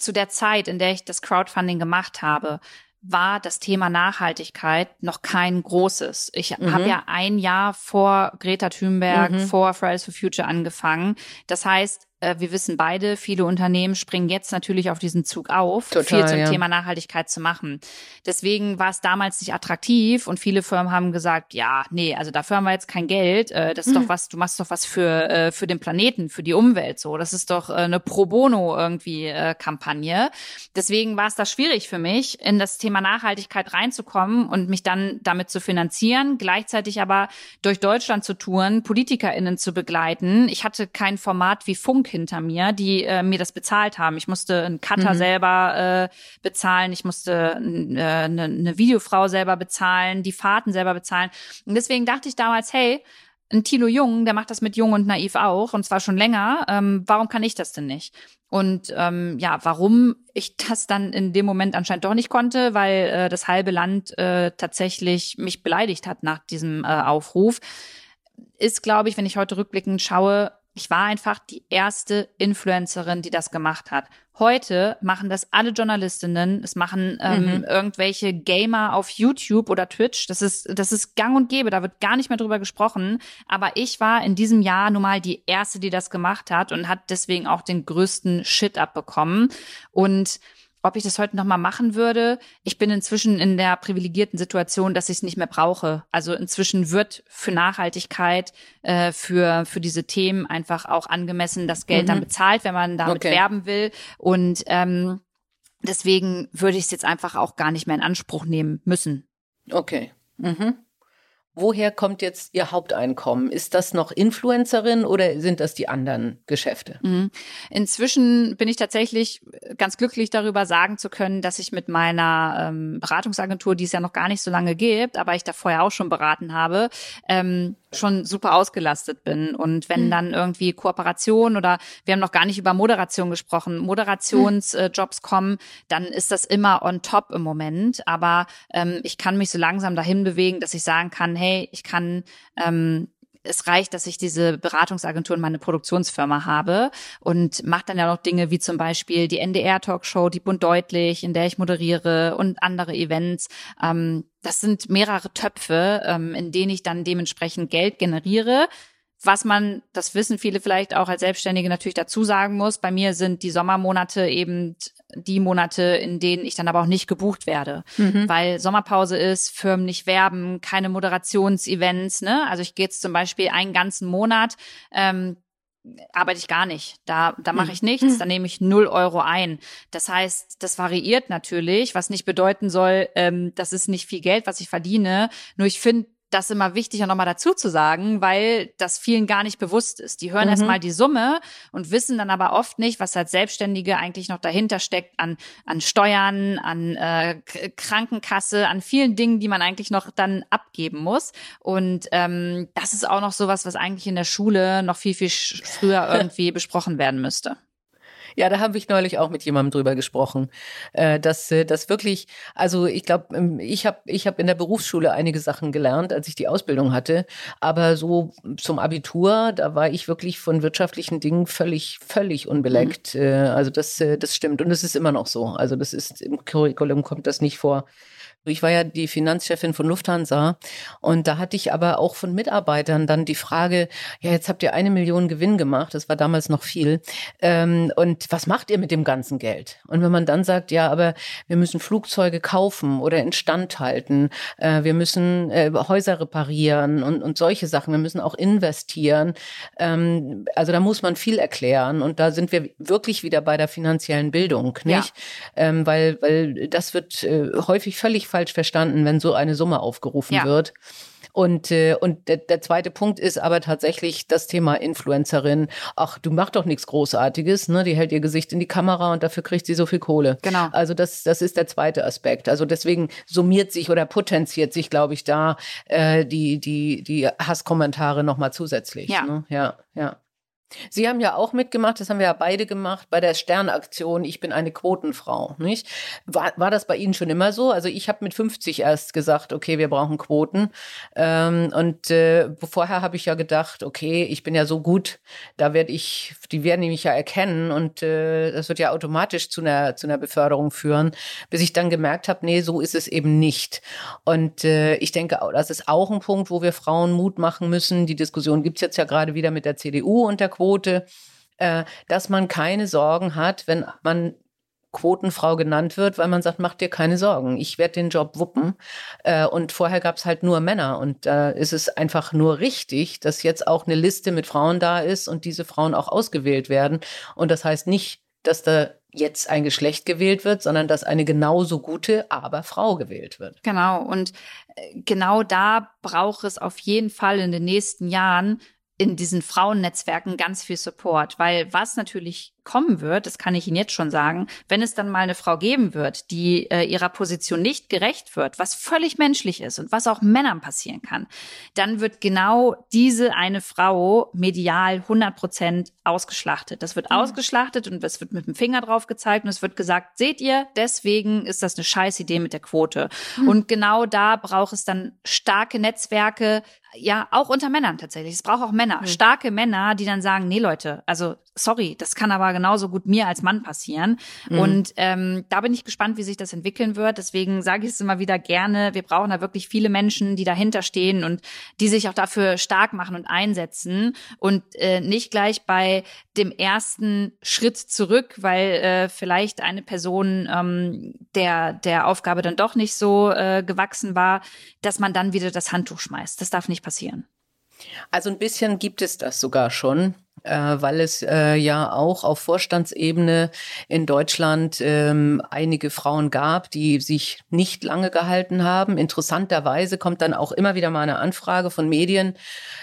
zu der Zeit, in der ich das Crowdfunding gemacht habe, war das Thema Nachhaltigkeit noch kein großes. Ich mhm. habe ja ein Jahr vor Greta Thunberg, mhm. vor Fridays for Future angefangen. Das heißt, wir wissen beide, viele Unternehmen springen jetzt natürlich auf diesen Zug auf, Total, viel zum ja. Thema Nachhaltigkeit zu machen. Deswegen war es damals nicht attraktiv und viele Firmen haben gesagt, ja, nee, also dafür haben wir jetzt kein Geld. Äh, das ist mhm. doch was, du machst doch was für, äh, für den Planeten, für die Umwelt so. Das ist doch eine Pro Bono irgendwie Kampagne. Deswegen war es da schwierig für mich, in das Thema Nachhaltigkeit reinzukommen und mich dann damit zu finanzieren, gleichzeitig aber durch Deutschland zu touren, PolitikerInnen zu begleiten. Ich hatte kein Format wie Funk hinter mir, die äh, mir das bezahlt haben. Ich musste einen Cutter mhm. selber äh, bezahlen, ich musste äh, eine, eine Videofrau selber bezahlen, die Fahrten selber bezahlen. Und deswegen dachte ich damals, hey, ein Tilo Jung, der macht das mit Jung und Naiv auch, und zwar schon länger. Ähm, warum kann ich das denn nicht? Und ähm, ja, warum ich das dann in dem Moment anscheinend doch nicht konnte, weil äh, das halbe Land äh, tatsächlich mich beleidigt hat nach diesem äh, Aufruf, ist, glaube ich, wenn ich heute rückblickend schaue, ich war einfach die erste Influencerin, die das gemacht hat. Heute machen das alle Journalistinnen, es machen ähm, mhm. irgendwelche Gamer auf YouTube oder Twitch. Das ist, das ist gang und gäbe, da wird gar nicht mehr drüber gesprochen. Aber ich war in diesem Jahr nun mal die erste, die das gemacht hat und hat deswegen auch den größten Shit abbekommen. Und ob ich das heute noch mal machen würde. Ich bin inzwischen in der privilegierten Situation, dass ich es nicht mehr brauche. Also inzwischen wird für Nachhaltigkeit, äh, für für diese Themen einfach auch angemessen das Geld mhm. dann bezahlt, wenn man damit okay. werben will. Und ähm, deswegen würde ich es jetzt einfach auch gar nicht mehr in Anspruch nehmen müssen. Okay. Mhm. Woher kommt jetzt Ihr Haupteinkommen? Ist das noch Influencerin oder sind das die anderen Geschäfte? Mhm. Inzwischen bin ich tatsächlich ganz glücklich darüber sagen zu können, dass ich mit meiner ähm, Beratungsagentur, die es ja noch gar nicht so lange gibt, aber ich da vorher auch schon beraten habe, ähm, schon super ausgelastet bin. Und wenn mhm. dann irgendwie Kooperation oder wir haben noch gar nicht über Moderation gesprochen, Moderationsjobs äh, kommen, dann ist das immer on top im Moment. Aber ähm, ich kann mich so langsam dahin bewegen, dass ich sagen kann, hey, ich kann ähm, es reicht, dass ich diese Beratungsagentur und meine Produktionsfirma habe und mache dann ja noch Dinge wie zum Beispiel die NDR-Talkshow, die Bund deutlich, in der ich moderiere und andere Events. Ähm, das sind mehrere Töpfe, ähm, in denen ich dann dementsprechend Geld generiere. Was man, das wissen viele vielleicht auch als Selbstständige natürlich dazu sagen muss, bei mir sind die Sommermonate eben die Monate, in denen ich dann aber auch nicht gebucht werde, mhm. weil Sommerpause ist, Firmen nicht werben, keine Moderationsevents. Ne? Also ich gehe jetzt zum Beispiel einen ganzen Monat ähm, arbeite ich gar nicht. Da, da mache ich nichts, da nehme ich null Euro ein. Das heißt, das variiert natürlich, was nicht bedeuten soll, ähm, das ist nicht viel Geld, was ich verdiene. Nur ich finde, das ist immer wichtig, auch nochmal dazu zu sagen, weil das vielen gar nicht bewusst ist. Die hören mhm. erstmal die Summe und wissen dann aber oft nicht, was als Selbstständige eigentlich noch dahinter steckt an, an Steuern, an äh, Krankenkasse, an vielen Dingen, die man eigentlich noch dann abgeben muss. Und ähm, das ist auch noch sowas, was eigentlich in der Schule noch viel, viel früher irgendwie besprochen werden müsste. Ja, da habe ich neulich auch mit jemandem drüber gesprochen, äh, dass äh, das wirklich, also ich glaube, ähm, ich habe ich hab in der Berufsschule einige Sachen gelernt, als ich die Ausbildung hatte, aber so zum Abitur, da war ich wirklich von wirtschaftlichen Dingen völlig, völlig unbeleckt. Mhm. Äh, also das, das stimmt und es ist immer noch so. Also das ist im Curriculum kommt das nicht vor. Ich war ja die Finanzchefin von Lufthansa und da hatte ich aber auch von Mitarbeitern dann die Frage, ja, jetzt habt ihr eine Million Gewinn gemacht, das war damals noch viel. Ähm, und was macht ihr mit dem ganzen Geld? Und wenn man dann sagt, ja, aber wir müssen Flugzeuge kaufen oder instand halten, äh, wir müssen äh, Häuser reparieren und, und solche Sachen, wir müssen auch investieren. Ähm, also da muss man viel erklären und da sind wir wirklich wieder bei der finanziellen Bildung, nicht? Ja. Ähm, weil, weil das wird äh, häufig völlig falsch verstanden, wenn so eine Summe aufgerufen ja. wird. Und, äh, und der, der zweite Punkt ist aber tatsächlich das Thema Influencerin. Ach, du machst doch nichts Großartiges, ne? Die hält ihr Gesicht in die Kamera und dafür kriegt sie so viel Kohle. Genau. Also das, das ist der zweite Aspekt. Also deswegen summiert sich oder potenziert sich, glaube ich, da äh, die, die, die Hasskommentare nochmal zusätzlich. Ja. Ne? Ja, ja. Sie haben ja auch mitgemacht, das haben wir ja beide gemacht, bei der Sternaktion Ich bin eine Quotenfrau. Nicht? War, war das bei Ihnen schon immer so? Also ich habe mit 50 erst gesagt, okay, wir brauchen Quoten. Ähm, und äh, vorher habe ich ja gedacht, okay, ich bin ja so gut, da werde ich, die werden mich ja erkennen und äh, das wird ja automatisch zu einer, zu einer Beförderung führen, bis ich dann gemerkt habe, nee, so ist es eben nicht. Und äh, ich denke, das ist auch ein Punkt, wo wir Frauen Mut machen müssen. Die Diskussion gibt's jetzt ja gerade wieder mit der CDU und der Quote, äh, dass man keine Sorgen hat, wenn man Quotenfrau genannt wird, weil man sagt, mach dir keine Sorgen, ich werde den Job wuppen. Äh, und vorher gab es halt nur Männer. Und da ist es einfach nur richtig, dass jetzt auch eine Liste mit Frauen da ist und diese Frauen auch ausgewählt werden. Und das heißt nicht, dass da jetzt ein Geschlecht gewählt wird, sondern dass eine genauso gute, aber Frau gewählt wird. Genau. Und äh, genau da braucht es auf jeden Fall in den nächsten Jahren in diesen Frauennetzwerken ganz viel Support, weil was natürlich kommen wird, das kann ich Ihnen jetzt schon sagen, wenn es dann mal eine Frau geben wird, die äh, ihrer Position nicht gerecht wird, was völlig menschlich ist und was auch Männern passieren kann, dann wird genau diese eine Frau medial 100 Prozent ausgeschlachtet. Das wird mhm. ausgeschlachtet und es wird mit dem Finger drauf gezeigt und es wird gesagt, seht ihr, deswegen ist das eine scheiß Idee mit der Quote. Mhm. Und genau da braucht es dann starke Netzwerke, ja, auch unter Männern tatsächlich. Es braucht auch Männer, mhm. starke Männer, die dann sagen, nee Leute, also sorry, das kann aber genauso gut mir als Mann passieren. Mhm. Und ähm, da bin ich gespannt, wie sich das entwickeln wird. Deswegen sage ich es immer wieder gerne, wir brauchen da wirklich viele Menschen, die dahinter stehen und die sich auch dafür stark machen und einsetzen und äh, nicht gleich bei dem ersten Schritt zurück, weil äh, vielleicht eine Person ähm, der, der Aufgabe dann doch nicht so äh, gewachsen war, dass man dann wieder das Handtuch schmeißt. Das darf nicht passieren. Also ein bisschen gibt es das sogar schon äh, weil es äh, ja auch auf Vorstandsebene in Deutschland ähm, einige Frauen gab, die sich nicht lange gehalten haben. Interessanterweise kommt dann auch immer wieder mal eine Anfrage von Medien,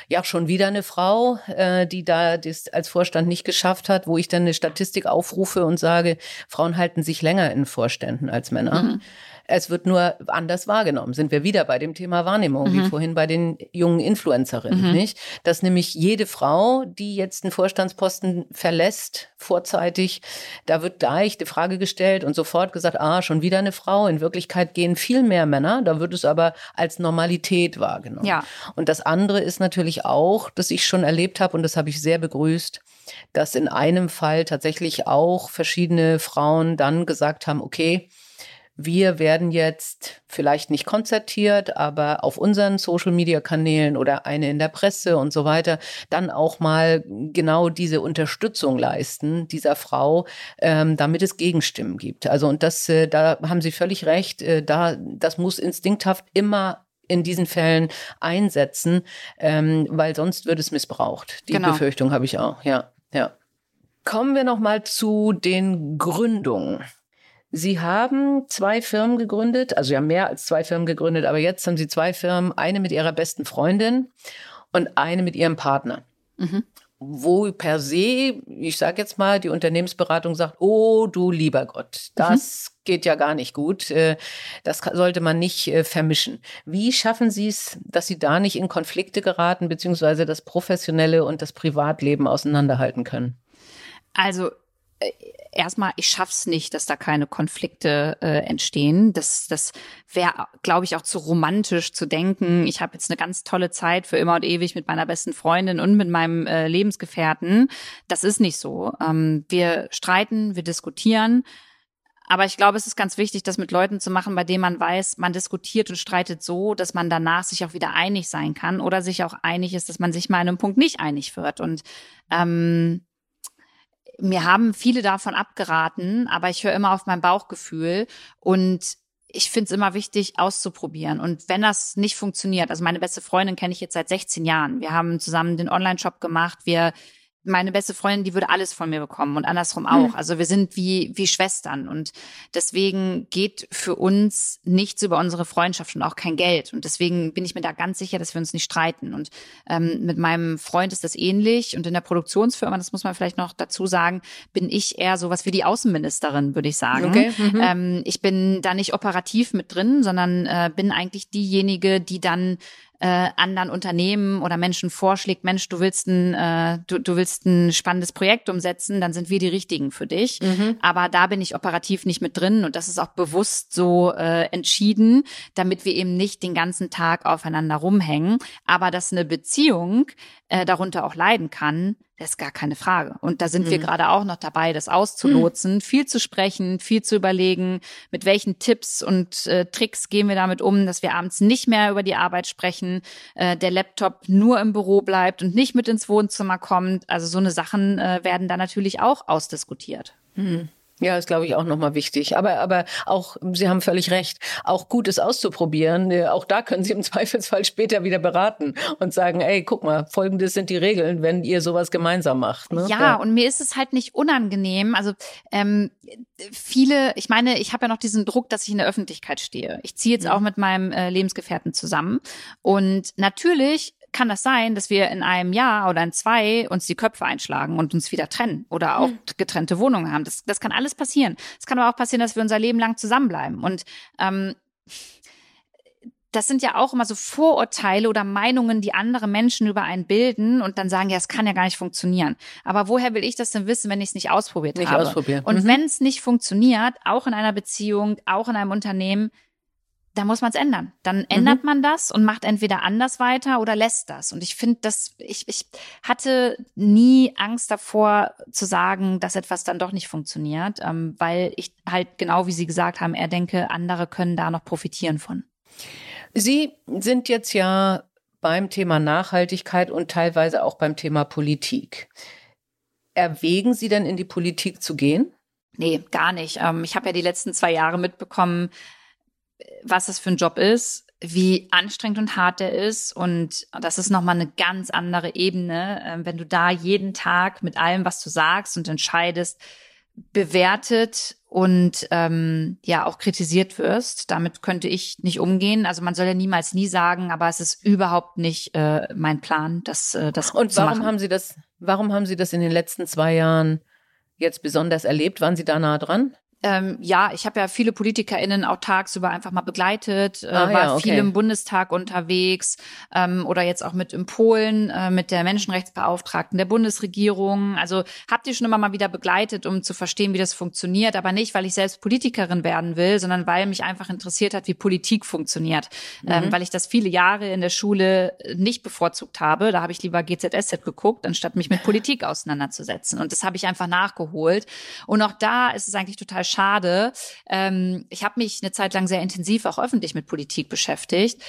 ja schon wieder eine Frau, äh, die da das als Vorstand nicht geschafft hat, wo ich dann eine Statistik aufrufe und sage, Frauen halten sich länger in Vorständen als Männer. Mhm. Es wird nur anders wahrgenommen. Sind wir wieder bei dem Thema Wahrnehmung, mhm. wie vorhin bei den jungen Influencerinnen, mhm. nicht? Dass nämlich jede Frau, die jetzt einen Vorstandsposten verlässt, vorzeitig, da wird gleich die Frage gestellt und sofort gesagt, ah, schon wieder eine Frau. In Wirklichkeit gehen viel mehr Männer. Da wird es aber als Normalität wahrgenommen. Ja. Und das andere ist natürlich auch, dass ich schon erlebt habe und das habe ich sehr begrüßt, dass in einem Fall tatsächlich auch verschiedene Frauen dann gesagt haben, okay, wir werden jetzt vielleicht nicht konzertiert, aber auf unseren Social-Media-Kanälen oder eine in der Presse und so weiter dann auch mal genau diese Unterstützung leisten dieser Frau, ähm, damit es Gegenstimmen gibt. Also und das, äh, da haben Sie völlig recht, äh, da das muss instinkthaft immer in diesen Fällen einsetzen, ähm, weil sonst wird es missbraucht. Die genau. Befürchtung habe ich auch, ja. Ja. Kommen wir noch mal zu den Gründungen. Sie haben zwei Firmen gegründet, also Sie haben mehr als zwei Firmen gegründet, aber jetzt haben Sie zwei Firmen, eine mit Ihrer besten Freundin und eine mit Ihrem Partner. Mhm. Wo per se, ich sage jetzt mal, die Unternehmensberatung sagt, oh du lieber Gott, das mhm. geht ja gar nicht gut, äh, das sollte man nicht äh, vermischen. Wie schaffen Sie es, dass Sie da nicht in Konflikte geraten, beziehungsweise das professionelle und das Privatleben auseinanderhalten können? Also erstmal, ich schaff's nicht, dass da keine Konflikte äh, entstehen. Das, das wäre, glaube ich, auch zu romantisch zu denken. Ich habe jetzt eine ganz tolle Zeit für immer und ewig mit meiner besten Freundin und mit meinem äh, Lebensgefährten. Das ist nicht so. Ähm, wir streiten, wir diskutieren. Aber ich glaube, es ist ganz wichtig, das mit Leuten zu machen, bei denen man weiß, man diskutiert und streitet so, dass man danach sich auch wieder einig sein kann oder sich auch einig ist, dass man sich mal an einem Punkt nicht einig wird. Und ähm, mir haben viele davon abgeraten, aber ich höre immer auf mein Bauchgefühl und ich finde es immer wichtig, auszuprobieren. Und wenn das nicht funktioniert, also meine beste Freundin kenne ich jetzt seit 16 Jahren. Wir haben zusammen den Online-Shop gemacht. Wir meine beste Freundin, die würde alles von mir bekommen und andersrum auch. Mhm. Also wir sind wie, wie Schwestern und deswegen geht für uns nichts über unsere Freundschaft und auch kein Geld. Und deswegen bin ich mir da ganz sicher, dass wir uns nicht streiten. Und ähm, mit meinem Freund ist das ähnlich und in der Produktionsfirma, das muss man vielleicht noch dazu sagen, bin ich eher sowas wie die Außenministerin, würde ich sagen. Okay. Mhm. Ähm, ich bin da nicht operativ mit drin, sondern äh, bin eigentlich diejenige, die dann äh, anderen Unternehmen oder Menschen vorschlägt, Mensch, du willst ein, äh, du, du willst ein spannendes Projekt umsetzen, dann sind wir die richtigen für dich. Mhm. Aber da bin ich operativ nicht mit drin und das ist auch bewusst so äh, entschieden, damit wir eben nicht den ganzen Tag aufeinander rumhängen. Aber dass eine Beziehung äh, darunter auch leiden kann, das ist gar keine Frage. Und da sind mhm. wir gerade auch noch dabei, das auszulotsen, mhm. viel zu sprechen, viel zu überlegen, mit welchen Tipps und äh, Tricks gehen wir damit um, dass wir abends nicht mehr über die Arbeit sprechen, äh, der Laptop nur im Büro bleibt und nicht mit ins Wohnzimmer kommt. Also so eine Sachen äh, werden da natürlich auch ausdiskutiert. Mhm. Ja, ist glaube ich auch nochmal wichtig. Aber, aber auch, Sie haben völlig recht, auch Gutes auszuprobieren. Äh, auch da können Sie im Zweifelsfall später wieder beraten und sagen, ey, guck mal, folgendes sind die Regeln, wenn ihr sowas gemeinsam macht. Ne? Ja, ja, und mir ist es halt nicht unangenehm. Also ähm, viele, ich meine, ich habe ja noch diesen Druck, dass ich in der Öffentlichkeit stehe. Ich ziehe jetzt ja. auch mit meinem äh, Lebensgefährten zusammen. Und natürlich kann das sein, dass wir in einem Jahr oder in zwei uns die Köpfe einschlagen und uns wieder trennen oder auch hm. getrennte Wohnungen haben. Das, das kann alles passieren. Es kann aber auch passieren, dass wir unser Leben lang zusammenbleiben. Und ähm, das sind ja auch immer so Vorurteile oder Meinungen, die andere Menschen über einen bilden und dann sagen, ja, es kann ja gar nicht funktionieren. Aber woher will ich das denn wissen, wenn ich es nicht ausprobiert nicht habe? Ausprobieren. Und mhm. wenn es nicht funktioniert, auch in einer Beziehung, auch in einem Unternehmen, da muss man es ändern. Dann ändert mhm. man das und macht entweder anders weiter oder lässt das. Und ich finde, dass ich, ich hatte nie Angst davor zu sagen, dass etwas dann doch nicht funktioniert, ähm, weil ich halt genau wie Sie gesagt haben, er denke, andere können da noch profitieren von. Sie sind jetzt ja beim Thema Nachhaltigkeit und teilweise auch beim Thema Politik. Erwägen Sie denn in die Politik zu gehen? Nee, gar nicht. Ähm, ich habe ja die letzten zwei Jahre mitbekommen, was das für ein Job ist, wie anstrengend und hart der ist. Und das ist nochmal eine ganz andere Ebene, ähm, wenn du da jeden Tag mit allem, was du sagst und entscheidest, bewertet und ähm, ja auch kritisiert wirst. Damit könnte ich nicht umgehen. Also man soll ja niemals nie sagen, aber es ist überhaupt nicht äh, mein Plan, das, äh, das und zu warum machen. haben Sie das? Warum haben Sie das in den letzten zwei Jahren jetzt besonders erlebt? Waren Sie da nah dran? Ähm, ja, ich habe ja viele PolitikerInnen auch tagsüber einfach mal begleitet, äh, ah, war ja, okay. viel im Bundestag unterwegs ähm, oder jetzt auch mit in Polen äh, mit der Menschenrechtsbeauftragten der Bundesregierung. Also habt ihr schon immer mal wieder begleitet, um zu verstehen, wie das funktioniert, aber nicht, weil ich selbst Politikerin werden will, sondern weil mich einfach interessiert hat, wie Politik funktioniert. Ähm, mhm. Ähm, weil ich das viele Jahre in der Schule nicht bevorzugt habe. Da habe ich lieber GZSZ geguckt, anstatt mich mit Politik auseinanderzusetzen. Und das habe ich einfach nachgeholt. Und auch da ist es eigentlich total schade. Ähm, ich habe mich eine Zeit lang sehr intensiv auch öffentlich mit Politik beschäftigt,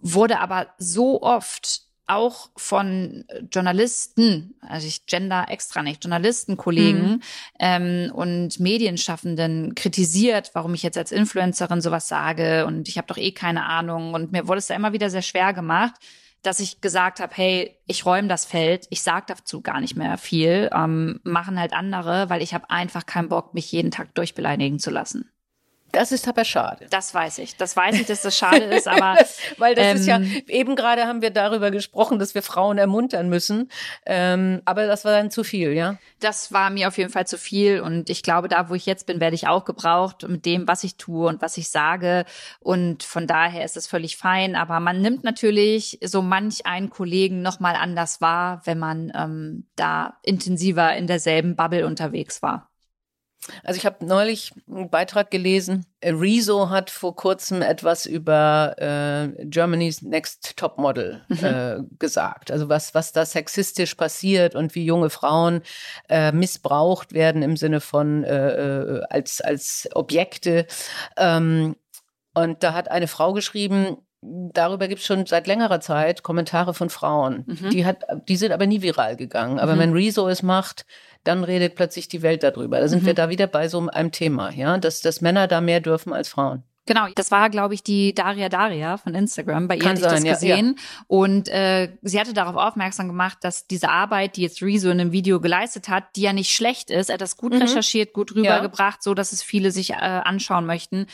wurde aber so oft auch von Journalisten, also ich gender extra nicht, Journalistenkollegen mhm. ähm, und Medienschaffenden kritisiert, warum ich jetzt als Influencerin sowas sage. Und ich habe doch eh keine Ahnung. Und mir wurde es da immer wieder sehr schwer gemacht, dass ich gesagt habe, hey, ich räume das Feld, ich sag dazu gar nicht mehr viel, ähm, machen halt andere, weil ich habe einfach keinen Bock, mich jeden Tag durchbeleidigen zu lassen. Das ist aber schade. Das weiß ich. Das weiß ich, dass das schade ist, aber. Weil das ähm, ist ja, ähm, eben gerade haben wir darüber gesprochen, dass wir Frauen ermuntern müssen. Ähm, aber das war dann zu viel, ja? Das war mir auf jeden Fall zu viel. Und ich glaube, da, wo ich jetzt bin, werde ich auch gebraucht mit dem, was ich tue und was ich sage. Und von daher ist das völlig fein. Aber man nimmt natürlich so manch einen Kollegen nochmal anders wahr, wenn man ähm, da intensiver in derselben Bubble unterwegs war. Also ich habe neulich einen Beitrag gelesen. Rezo hat vor kurzem etwas über äh, Germany's Next Top Model mhm. äh, gesagt. Also was, was da sexistisch passiert und wie junge Frauen äh, missbraucht werden im Sinne von äh, äh als, als Objekte. Ähm, und da hat eine Frau geschrieben, darüber gibt es schon seit längerer Zeit Kommentare von Frauen. Mhm. Die, hat, die sind aber nie viral gegangen. Aber mhm. wenn Rezo es macht, dann redet plötzlich die Welt darüber. Da sind mhm. wir da wieder bei so einem Thema, ja, dass, dass Männer da mehr dürfen als Frauen. Genau, das war, glaube ich, die Daria Daria von Instagram. Bei ihr hatte ich das gesehen. Ja. Und äh, sie hatte darauf aufmerksam gemacht, dass diese Arbeit, die jetzt Rezo in einem Video geleistet hat, die ja nicht schlecht ist. Er hat das gut mhm. recherchiert, gut rübergebracht, ja. so dass es viele sich äh, anschauen möchten.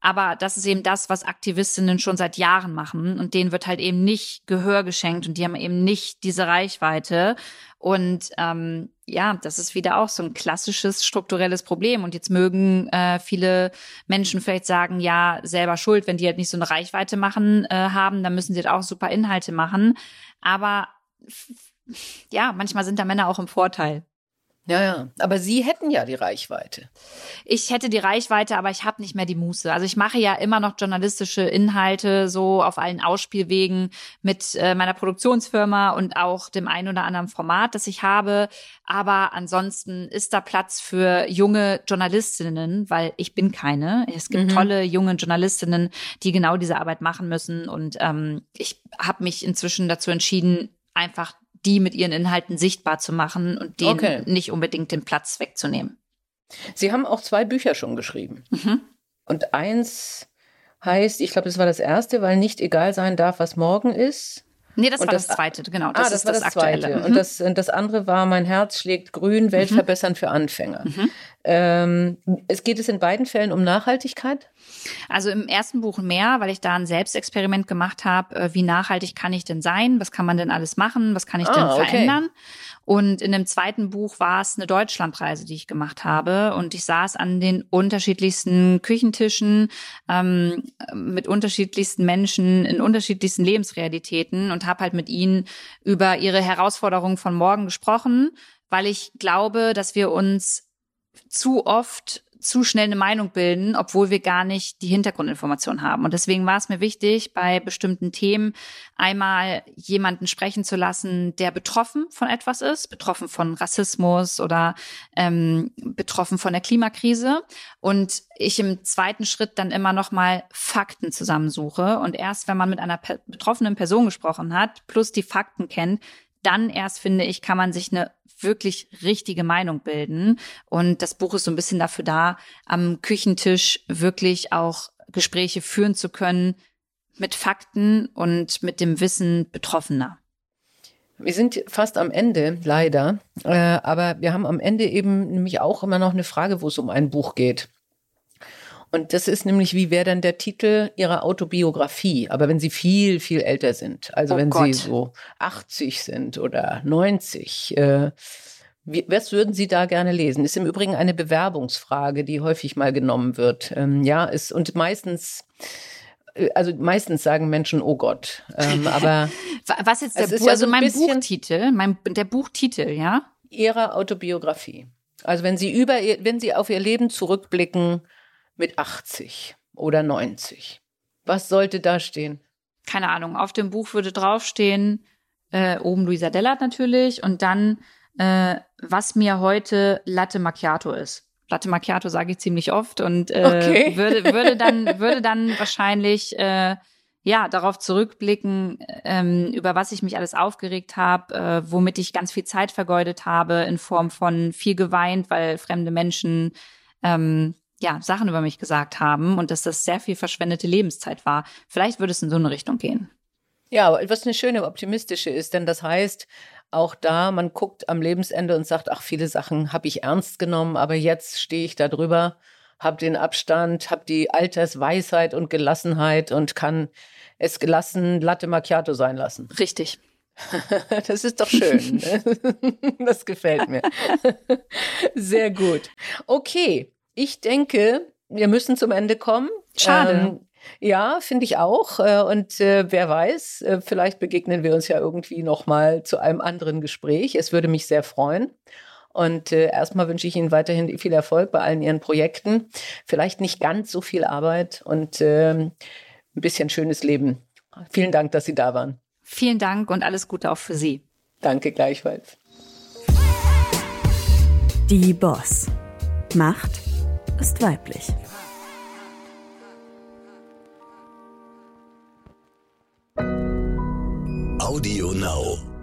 Aber das ist eben das, was Aktivistinnen schon seit Jahren machen. Und denen wird halt eben nicht Gehör geschenkt und die haben eben nicht diese Reichweite. Und ähm, ja, das ist wieder auch so ein klassisches strukturelles Problem. Und jetzt mögen äh, viele Menschen vielleicht sagen, ja, selber schuld, wenn die halt nicht so eine Reichweite machen äh, haben, dann müssen sie halt auch super Inhalte machen. Aber ja, manchmal sind da Männer auch im Vorteil. Ja, ja. Aber Sie hätten ja die Reichweite. Ich hätte die Reichweite, aber ich habe nicht mehr die Muße. Also ich mache ja immer noch journalistische Inhalte so auf allen Ausspielwegen mit äh, meiner Produktionsfirma und auch dem einen oder anderen Format, das ich habe. Aber ansonsten ist da Platz für junge Journalistinnen, weil ich bin keine. Es gibt mhm. tolle junge Journalistinnen, die genau diese Arbeit machen müssen. Und ähm, ich habe mich inzwischen dazu entschieden, einfach die mit ihren Inhalten sichtbar zu machen und denen okay. nicht unbedingt den Platz wegzunehmen. Sie haben auch zwei Bücher schon geschrieben. Mhm. Und eins heißt, ich glaube, das war das erste, weil nicht egal sein darf, was morgen ist. Nee, das und war das, das, zweite, genau. Das ah, das war das, das zweite. Mhm. Und das, das andere war Mein Herz schlägt grün, Welt mhm. verbessern für Anfänger. Mhm. Ähm, es geht es in beiden Fällen um Nachhaltigkeit? Also im ersten Buch mehr, weil ich da ein Selbstexperiment gemacht habe, äh, wie nachhaltig kann ich denn sein? Was kann man denn alles machen? Was kann ich ah, denn verändern? Okay. Und in dem zweiten Buch war es eine Deutschlandreise, die ich gemacht habe. Und ich saß an den unterschiedlichsten Küchentischen ähm, mit unterschiedlichsten Menschen in unterschiedlichsten Lebensrealitäten und habe halt mit ihnen über ihre Herausforderungen von morgen gesprochen, weil ich glaube, dass wir uns zu oft zu schnell eine Meinung bilden, obwohl wir gar nicht die Hintergrundinformation haben. Und deswegen war es mir wichtig, bei bestimmten Themen einmal jemanden sprechen zu lassen, der betroffen von etwas ist, betroffen von Rassismus oder ähm, betroffen von der Klimakrise. Und ich im zweiten Schritt dann immer noch mal Fakten zusammensuche. Und erst wenn man mit einer betroffenen Person gesprochen hat, plus die Fakten kennt, dann erst, finde ich, kann man sich eine wirklich richtige Meinung bilden. Und das Buch ist so ein bisschen dafür da, am Küchentisch wirklich auch Gespräche führen zu können mit Fakten und mit dem Wissen Betroffener. Wir sind fast am Ende, leider. Äh, aber wir haben am Ende eben nämlich auch immer noch eine Frage, wo es um ein Buch geht. Und das ist nämlich, wie wäre dann der Titel Ihrer Autobiografie? Aber wenn Sie viel, viel älter sind, also oh wenn Gott. Sie so 80 sind oder 90, äh, wie, was würden Sie da gerne lesen? Ist im Übrigen eine Bewerbungsfrage, die häufig mal genommen wird. Ähm, ja, ist und meistens äh, also meistens sagen Menschen, oh Gott. Ähm, aber was jetzt der Buch, ja also so mein Buchtitel, mein, der Buchtitel, ja? Ihrer Autobiografie. Also wenn Sie über, wenn Sie auf Ihr Leben zurückblicken, mit 80 oder 90. Was sollte da stehen? Keine Ahnung. Auf dem Buch würde draufstehen, äh, oben Luisa Dellert natürlich und dann, äh, was mir heute Latte Macchiato ist. Latte Macchiato sage ich ziemlich oft und äh, okay. würde, würde dann, würde dann wahrscheinlich äh, ja darauf zurückblicken, ähm, über was ich mich alles aufgeregt habe, äh, womit ich ganz viel Zeit vergeudet habe in Form von viel geweint, weil fremde Menschen ähm, ja, Sachen über mich gesagt haben und dass das sehr viel verschwendete Lebenszeit war. Vielleicht würde es in so eine Richtung gehen. Ja, was eine schöne optimistische ist, denn das heißt, auch da, man guckt am Lebensende und sagt, ach, viele Sachen habe ich ernst genommen, aber jetzt stehe ich da drüber, habe den Abstand, habe die Altersweisheit und Gelassenheit und kann es gelassen Latte Macchiato sein lassen. Richtig. Das ist doch schön. Ne? Das gefällt mir. Sehr gut. Okay, ich denke, wir müssen zum Ende kommen. Schade. Ähm, ja, finde ich auch. Äh, und äh, wer weiß, äh, vielleicht begegnen wir uns ja irgendwie noch mal zu einem anderen Gespräch. Es würde mich sehr freuen. Und äh, erstmal wünsche ich Ihnen weiterhin viel Erfolg bei allen Ihren Projekten. Vielleicht nicht ganz so viel Arbeit und äh, ein bisschen schönes Leben. Vielen Dank, dass Sie da waren. Vielen Dank und alles Gute auch für Sie. Danke gleichfalls. Die Boss. Macht ist weiblich. Audio Now.